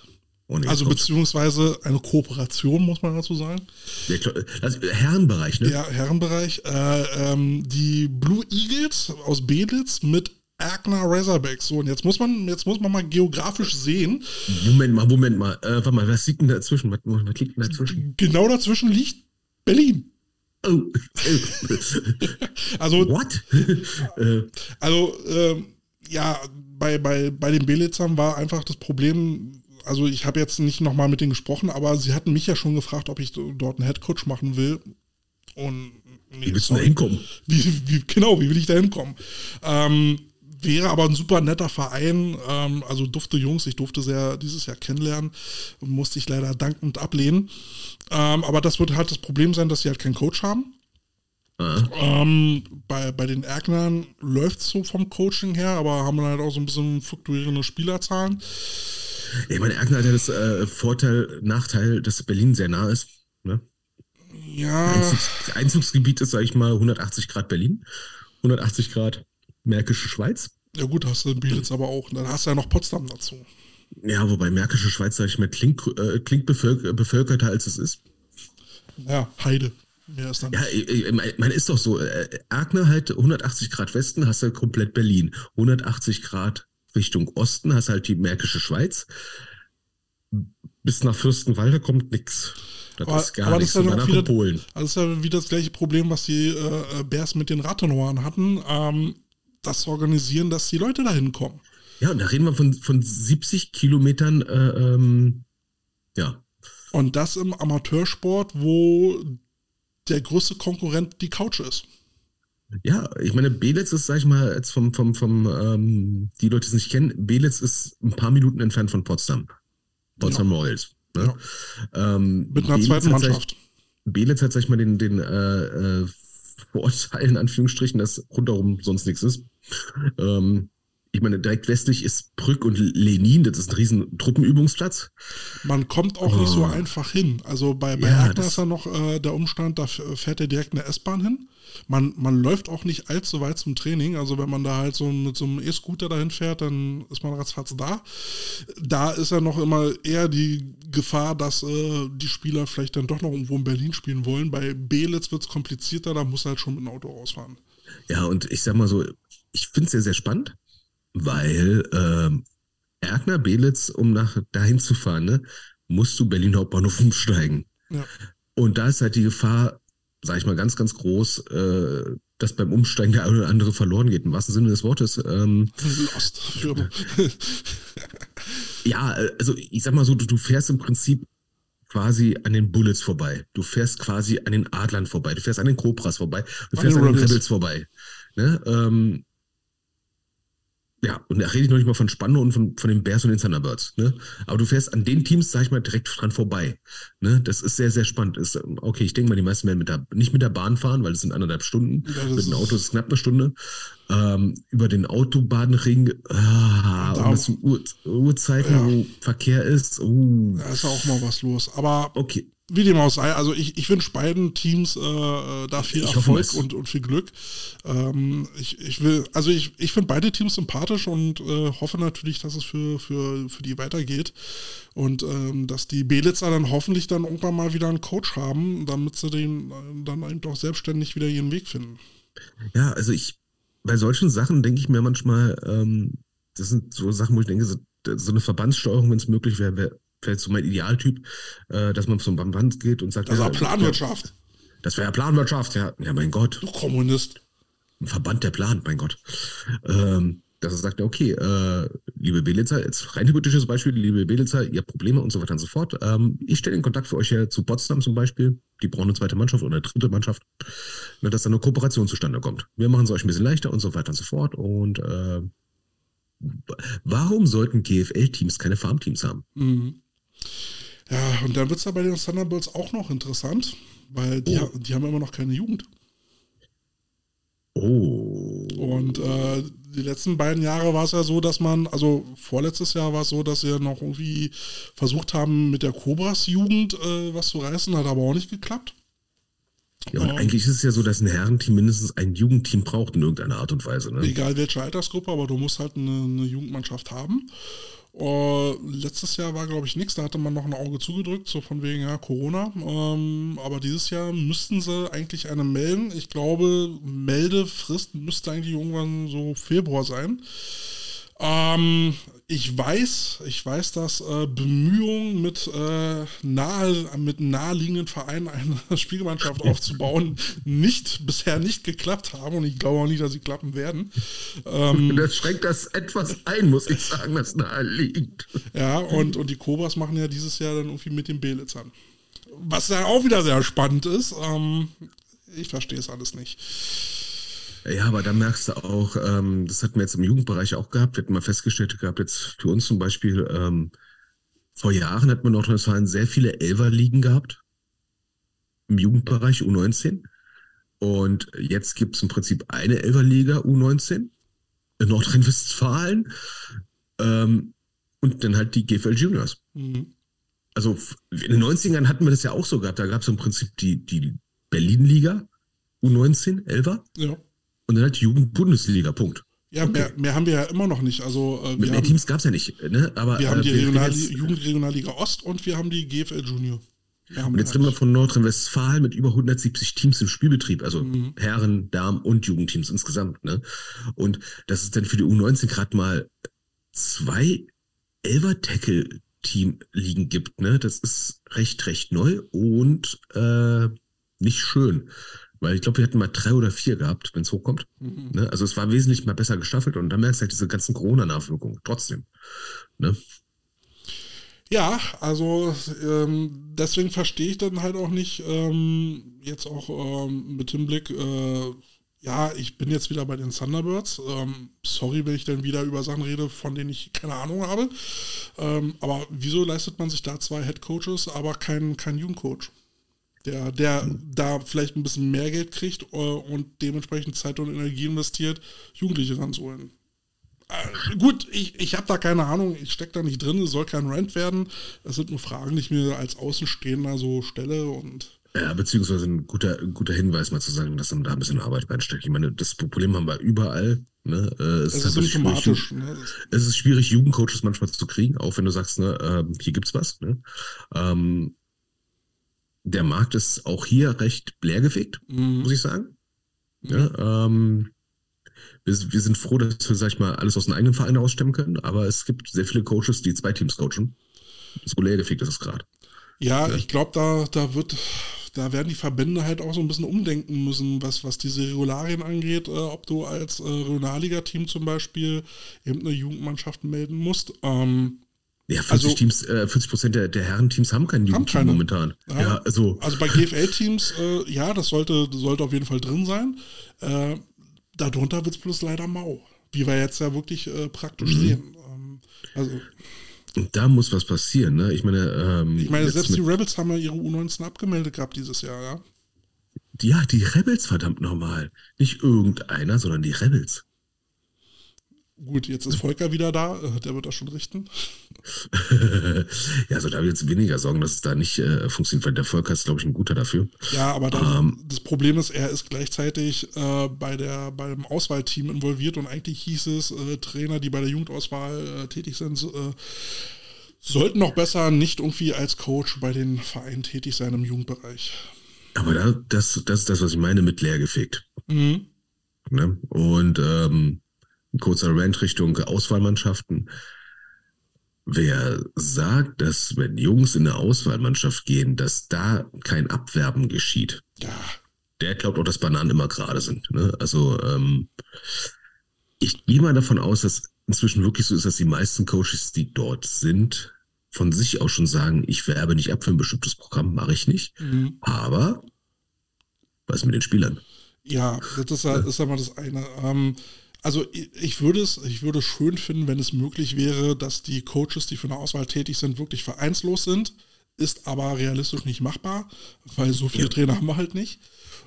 Oh also beziehungsweise eine Kooperation, muss man dazu sagen. Ja, also Herrenbereich, ne? Ja, Herrenbereich. Äh, ähm, die Blue Eagles aus Beditz mit Erkner Razorbacks. So, und jetzt muss man, jetzt muss man mal geografisch sehen. Moment mal, Moment mal. Äh, warte mal, was liegt denn dazwischen? Was, was liegt denn dazwischen? Genau dazwischen liegt Berlin. Oh. also. What? also, äh, ja, bei, bei, bei den Belitzern war einfach das Problem, also ich habe jetzt nicht nochmal mit denen gesprochen, aber sie hatten mich ja schon gefragt, ob ich dort einen Headcoach machen will. Und nee, wie willst du da hinkommen? Wie, wie, genau, wie will ich da hinkommen? Ähm, wäre aber ein super netter Verein. Ähm, also dufte Jungs, ich durfte sehr dieses Jahr kennenlernen, musste ich leider dankend ablehnen. Ähm, aber das wird halt das Problem sein, dass sie halt keinen Coach haben. Ähm, bei, bei den Ergnern läuft es so vom Coaching her, aber haben dann halt auch so ein bisschen fluktuierende Spielerzahlen. Ich meine, Erkner hat ja das äh, Vorteil, Nachteil, dass Berlin sehr nah ist. Ne? Ja. Einzugs Einzugsgebiet ist, sag ich mal, 180 Grad Berlin, 180 Grad Märkische Schweiz. Ja gut, hast du in Bielitz aber auch. Dann hast du ja noch Potsdam dazu. Ja, wobei Märkische Schweiz, sag ich mal, klingt, äh, klingt bevölker bevölkerter, als es ist. Ja, Heide. Ja, ist dann ja man ist doch so, äh, Erkner halt 180 Grad Westen, hast du komplett Berlin. 180 Grad Richtung Osten hast halt die Märkische Schweiz. Bis nach Fürstenwalde kommt nichts. Das aber, ist gar aber nichts. Das ist ja wieder, Polen. Also das ist ja wieder das gleiche Problem, was die äh, Bears mit den Rathenohren hatten. Ähm, das zu organisieren, dass die Leute da hinkommen. Ja, und da reden wir von, von 70 Kilometern, äh, ähm, ja. Und das im Amateursport, wo der größte Konkurrent die Couch ist. Ja, ich meine, Belitz ist, sag ich mal, jetzt vom, vom, vom ähm, die Leute, die es nicht kennen, Belitz ist ein paar Minuten entfernt von Potsdam. Potsdam ja. Royals. Ne? Ja. Ähm, Mit einer Belitz zweiten Mannschaft. Belitz hat, sag ich mal, den, den äh, äh, Vorteil, in Anführungsstrichen, dass rundherum sonst nichts ist. Ähm, ich meine, direkt westlich ist Brück und Lenin, das ist ein riesen Truppenübungsplatz. Man kommt auch oh. nicht so oh. einfach hin. Also bei, bei ja, Erkner ist ja noch äh, der Umstand, da fährt er direkt eine S-Bahn hin. Man, man läuft auch nicht allzu weit zum Training. Also wenn man da halt so mit so einem E-Scooter dahin fährt, dann ist man ratzfatz da. Da ist ja noch immer eher die Gefahr, dass äh, die Spieler vielleicht dann doch noch irgendwo in Berlin spielen wollen. Bei Belitz wird es komplizierter, da muss halt schon mit dem Auto rausfahren. Ja, und ich sag mal so, ich finde es sehr, sehr spannend, weil äh, Erkner, Belitz, um nach dahin zu fahren, ne, musst du Berlin Hauptbahnhof umsteigen. Ja. Und da ist halt die Gefahr, sage ich mal, ganz, ganz groß, äh, dass beim Umsteigen der eine oder andere verloren geht, im wahrsten Sinne des Wortes. Ähm, Lost. ja, also ich sag mal so, du, du fährst im Prinzip quasi an den Bullets vorbei. Du fährst quasi an den Adlern vorbei. Du fährst an den Cobras vorbei. Du fährst an den Rebels vorbei. Ne? Ähm, ja, und da rede ich noch nicht mal von Spandau und von, von den Bears und den Thunderbirds. Ne? Aber du fährst an den Teams, sag ich mal, direkt dran vorbei. Ne? Das ist sehr, sehr spannend. Ist, okay, ich denke mal, die meisten werden mit der, nicht mit der Bahn fahren, weil es sind anderthalb Stunden. Ja, mit dem Auto ist es knapp eine Stunde. Ähm, über den Autobahnring, ah, und das sind Uhr, Uhrzeiten, ja. wo Verkehr ist. Uh. Da ist auch mal was los. Aber okay. Wie dem auch sei, also ich, ich wünsche beiden Teams äh, äh da viel ich Erfolg und, und viel Glück. Ähm, ich, ich will, also ich, ich finde beide Teams sympathisch und äh, hoffe natürlich, dass es für, für, für die weitergeht. Und ähm, dass die Belitzer dann hoffentlich dann irgendwann mal wieder einen Coach haben, damit sie den äh, dann eben doch selbstständig wieder ihren Weg finden. Ja, also ich, bei solchen Sachen denke ich mir manchmal, ähm, das sind so Sachen, wo ich denke, so, so eine Verbandssteuerung, wenn es möglich wäre, wäre vielleicht so mein Idealtyp, äh, dass man zum Band geht und sagt, das ja, Planwirtschaft. Das wäre ja Planwirtschaft, ja. Ja, mein Gott. Du Kommunist. Ein Verband, der plant, mein Gott. Ähm, dass er sagt, okay, äh, liebe Belitzer, jetzt rein hypothetisches Beispiel, liebe Belitzer, ihr habt Probleme und so weiter und so fort. Ähm, ich stelle den Kontakt für euch her zu Potsdam zum Beispiel, die brauchen eine zweite Mannschaft oder eine dritte Mannschaft, ne, dass da eine Kooperation zustande kommt. Wir machen es euch ein bisschen leichter und so weiter und so fort. Und äh, warum sollten GFL-Teams keine Farmteams haben? Mhm. Ja, und dann wird es ja bei den Thunderbirds auch noch interessant, weil die, oh. die haben immer noch keine Jugend. Oh. Und äh, die letzten beiden Jahre war es ja so, dass man, also vorletztes Jahr war es so, dass sie noch irgendwie versucht haben, mit der Cobras-Jugend äh, was zu reißen, hat aber auch nicht geklappt. Ja, und ähm, eigentlich ist es ja so, dass ein Herrenteam mindestens ein Jugendteam braucht in irgendeiner Art und Weise. Ne? Egal welche Altersgruppe, aber du musst halt eine, eine Jugendmannschaft haben. Uh, letztes Jahr war, glaube ich, nichts. Da hatte man noch ein Auge zugedrückt, so von wegen ja, Corona. Ähm, aber dieses Jahr müssten sie eigentlich eine melden. Ich glaube, Meldefrist müsste eigentlich irgendwann so Februar sein. Ähm, ich weiß, ich weiß, dass äh, Bemühungen mit, äh, nahe, mit naheliegenden Vereinen eine Spielgemeinschaft aufzubauen nicht bisher nicht geklappt haben und ich glaube auch nicht, dass sie klappen werden. Ähm, das schränkt das etwas ein, muss ich sagen, das nahe liegt. Ja, und, und die Kobas machen ja dieses Jahr dann irgendwie mit den Belitzern. Was ja auch wieder sehr spannend ist. Ähm, ich verstehe es alles nicht. Ja, aber da merkst du auch, ähm, das hatten wir jetzt im Jugendbereich auch gehabt, wir hatten mal festgestellt gehabt, jetzt für uns zum Beispiel, ähm, vor Jahren hat man in Nordrhein-Westfalen sehr viele Elferligen gehabt im Jugendbereich U19. Und jetzt gibt es im Prinzip eine Elferliga U19 in Nordrhein-Westfalen ähm, und dann halt die GFL Juniors. Mhm. Also in den 90ern hatten wir das ja auch so gehabt. Da gab es im Prinzip die, die Berlin-Liga U19, Elfer. Ja. Und dann halt Jugend-Bundesliga, Punkt. Ja, okay. mehr, mehr, haben wir ja immer noch nicht. Also, äh, Mit mehr haben, Teams gab es ja nicht. Ne? Aber, wir haben die äh, Regional Jugendregionalliga Ost und wir haben die GFL Junior. Und jetzt reden wir von Nordrhein-Westfalen mit über 170 Teams im Spielbetrieb, also mhm. Herren, Damen und Jugendteams insgesamt. Ne? Und dass es dann für die U19 gerade mal zwei Elver-Tackle-Team-Ligen gibt, ne? das ist recht, recht neu und äh, nicht schön. Weil ich glaube, wir hätten mal drei oder vier gehabt, wenn es hochkommt. Mhm. Ne? Also es war wesentlich mal besser gestaffelt und dann merkst du halt diese ganzen Corona-Nachwirkungen trotzdem. Ne? Ja, also ähm, deswegen verstehe ich dann halt auch nicht, ähm, jetzt auch ähm, mit Hinblick, äh, ja, ich bin jetzt wieder bei den Thunderbirds. Ähm, sorry, wenn ich dann wieder über Sachen rede, von denen ich keine Ahnung habe. Ähm, aber wieso leistet man sich da zwei Head Coaches, aber kein, kein Jugendcoach? Der, der da vielleicht ein bisschen mehr Geld kriegt äh, und dementsprechend Zeit und Energie investiert, Jugendliche ranzuholen. Äh, gut, ich, ich habe da keine Ahnung, ich stecke da nicht drin, es soll kein Rant werden. Das sind nur Fragen, die ich mir als Außenstehender so stelle und. Ja, beziehungsweise ein guter, guter Hinweis mal zu sagen, dass dann da ein bisschen Arbeit reinsteckt. Ich meine, das Problem haben wir überall. Ne? Äh, es, es ist, ist halt symptomatisch. Ne? Es ist schwierig, Jugendcoaches manchmal zu kriegen, auch wenn du sagst, ne, äh, hier gibt's was. Ne? Ähm, der Markt ist auch hier recht leergefegt, mhm. muss ich sagen. Ja, ähm, wir, wir, sind froh, dass wir, sag ich mal, alles aus dem eigenen Verein ausstemmen können, aber es gibt sehr viele Coaches, die zwei Teams coachen. So leergefegt ist es gerade. Ja, ja, ich glaube, da, da wird, da werden die Verbände halt auch so ein bisschen umdenken müssen, was, was diese Regularien angeht, äh, ob du als äh, Regionalliga-Team zum Beispiel eben eine Jugendmannschaft melden musst. Ähm, ja, 40 also, Teams, äh, 40 Prozent der, der Herren-Teams haben keinen Jugendteam momentan. Ja, ja, also. also bei GFL-Teams, äh, ja, das sollte, sollte auf jeden Fall drin sein. Äh, darunter wird es bloß leider mau. Wie wir jetzt ja wirklich äh, praktisch mhm. sehen. Ähm, also. Da muss was passieren, ne? Ich meine, ähm, ich meine, selbst die Rebels haben ja ihre U19 abgemeldet gehabt dieses Jahr, ja. Ja, die Rebels, verdammt nochmal. Nicht irgendeiner, sondern die Rebels. Gut, jetzt ist Volker wieder da, äh, der wird das schon richten. ja, also da habe ich jetzt weniger Sorgen, dass es da nicht äh, funktioniert, weil der Volker ist, glaube ich, ein guter dafür. Ja, aber dann, ähm, das Problem ist, er ist gleichzeitig äh, bei der, beim Auswahlteam involviert und eigentlich hieß es, äh, Trainer, die bei der Jugendauswahl äh, tätig sind, äh, sollten noch besser nicht irgendwie als Coach bei den Vereinen tätig sein im Jugendbereich. Aber da, das, das ist das, was ich meine mit leergefegt. Mhm. Ne? Und ähm, ein kurzer Rant Richtung Auswahlmannschaften. Wer sagt, dass wenn Jungs in eine Auswahlmannschaft gehen, dass da kein Abwerben geschieht, ja. der glaubt auch, dass Bananen immer gerade sind. Ne? Also ähm, ich gehe mal davon aus, dass inzwischen wirklich so ist, dass die meisten Coaches, die dort sind, von sich aus schon sagen, ich werbe nicht ab für ein bestimmtes Programm, mache ich nicht. Mhm. Aber was mit den Spielern? Ja, das ist, ist aber das eine. Ähm, also ich würde es, ich würde es schön finden, wenn es möglich wäre, dass die Coaches, die für eine Auswahl tätig sind, wirklich vereinslos sind. Ist aber realistisch nicht machbar, weil so viele ja. Trainer haben wir halt nicht.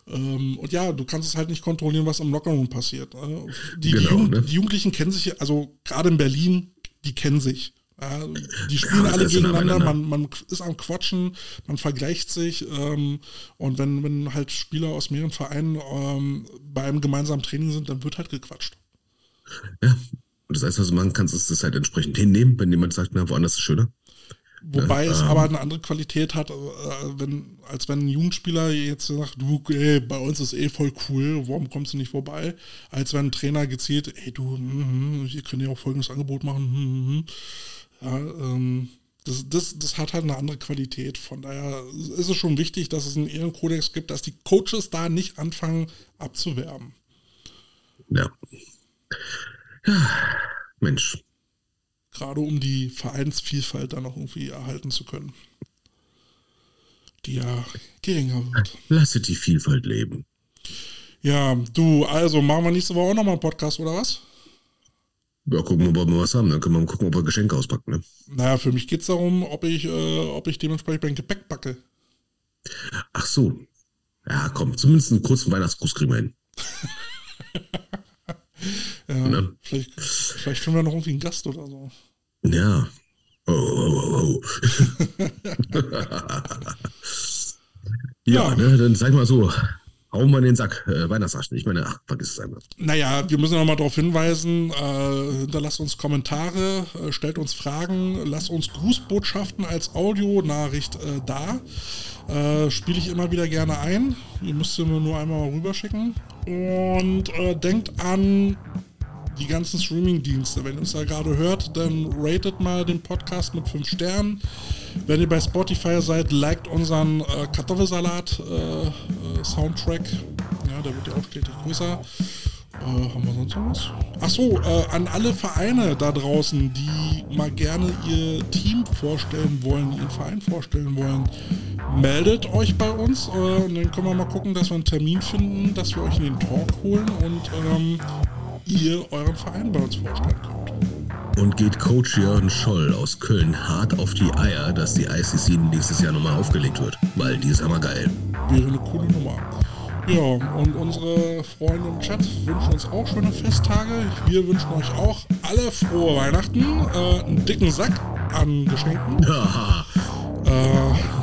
Ähm, und ja, du kannst es halt nicht kontrollieren, was im Lockerroom passiert. Ne? Die, genau, die, Jugend, ne? die Jugendlichen kennen sich, also gerade in Berlin, die kennen sich. Ja, die spielen ja, alle gegeneinander, man, man ist am Quatschen, man vergleicht sich ähm, und wenn, wenn halt Spieler aus mehreren Vereinen ähm, bei einem gemeinsamen Training sind, dann wird halt gequatscht. Ja, und das heißt, was du machen kannst, ist das halt entsprechend hinnehmen, wenn jemand sagt, na, woanders ist schöner. Wobei Ja, es ähm. aber eine andere Qualität hat, äh, wenn, als wenn ein Jugendspieler jetzt sagt, du, ey, bei uns ist eh voll cool, warum kommst du nicht vorbei? Als wenn ein Trainer gezielt, ey du, mm, mm, ihr könnt ja auch folgendes Angebot machen. mm. Ja, ähm, das, das, das hat halt eine andere Qualität. Von daher ist es schon wichtig, dass es einen Ehrenkodex gibt, dass die Coaches da nicht anfangen abzuwerben. Ja. Ja, Mensch. Gerade um die Vereinsvielfalt dann noch irgendwie erhalten zu können. Die ja geringer wird. Lasse die Vielfalt leben. Ja, du, also machen wir nächste Woche auch nochmal einen Podcast, oder was? Ja, gucken wir, mal, ob wir was haben. Dann können wir mal gucken, ob wir Geschenke auspacken. Ne? Naja, für mich geht es darum, ob ich, äh, ob ich dementsprechend mein Gepäck packe. Ach so. Ja, komm, zumindest einen kurzen Weihnachtsgruß kriegen wir hin. Ja, Ne? vielleicht, vielleicht finden wir noch irgendwie einen Gast oder so. Ja. Oh, oh, oh, oh. ja, Ja. Ne, dann sag mal so, hauen wir in den Sack. Äh, Weihnachtsaschen. Ich meine, ach, vergiss es einmal. Naja, wir müssen noch mal darauf hinweisen, äh, hinterlasst uns Kommentare, äh, stellt uns Fragen, lasst uns Grußbotschaften als Audionachricht äh, da. Äh, Spiele ich immer wieder gerne ein. Ihr müsst sie mir nur einmal mal rüberschicken. Und äh, denkt an die ganzen Streaming-Dienste. Wenn ihr uns da gerade hört, dann ratet mal den Podcast mit 5 Sternen. Wenn ihr bei Spotify seid, liked unseren äh, Kartoffelsalat-Soundtrack. ja, der wird ja auch stetig größer. Äh, haben wir sonst noch was? Achso, äh, an alle Vereine da draußen, die mal gerne ihr Team vorstellen wollen, ihren Verein vorstellen wollen, meldet euch bei uns äh, und dann können wir mal gucken, dass wir einen Termin finden, dass wir euch in den Talk holen und ähm, ihr euren Verein bei uns vorstellen könnt. Und geht Coach Jörn Scholl aus Köln hart auf die Eier, dass die ICC nächstes Jahr nochmal aufgelegt wird. Weil die ist hammer geil. Wäre eine coole Nummer. Ja, und unsere Freunde im Chat wünschen uns auch schöne Festtage. Wir wünschen euch auch alle frohe Weihnachten, äh, einen dicken Sack an Geschenken, äh,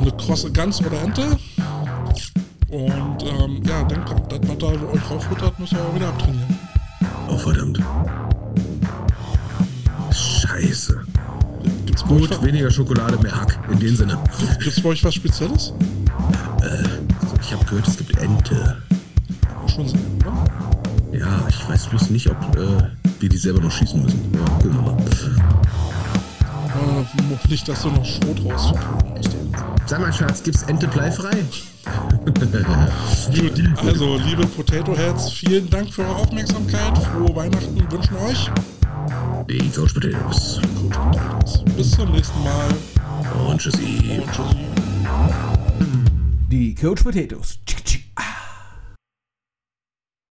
eine krosse Gans oder Ente. Und ähm, ja, denkt dran, das, was da euch rauffuttert, müsst ihr auch wieder abtrainieren. Oh, verdammt. Scheiße. Gibt's Gut, weniger Schokolade, mehr Hack. In dem Sinne. gibt's bei euch was Spezielles? Ich habe gehört, es gibt Ente. Schon sein, oder? Ja, ich weiß bloß nicht, ob äh, wir die selber noch schießen müssen. Ja, gucken wir mal. Äh, nicht, dass du noch Schrot musst. Sag mal, Schatz, gibt's Ente bleifrei? Gut, also liebe Potato Heads, vielen Dank für eure Aufmerksamkeit. Frohe Weihnachten wünschen euch. Die Coach Potatoes. Coach Potatoes. Bis zum nächsten Mal Und tschüssi. und tschüssi. Die Coach Potatoes. Tschick, tschick.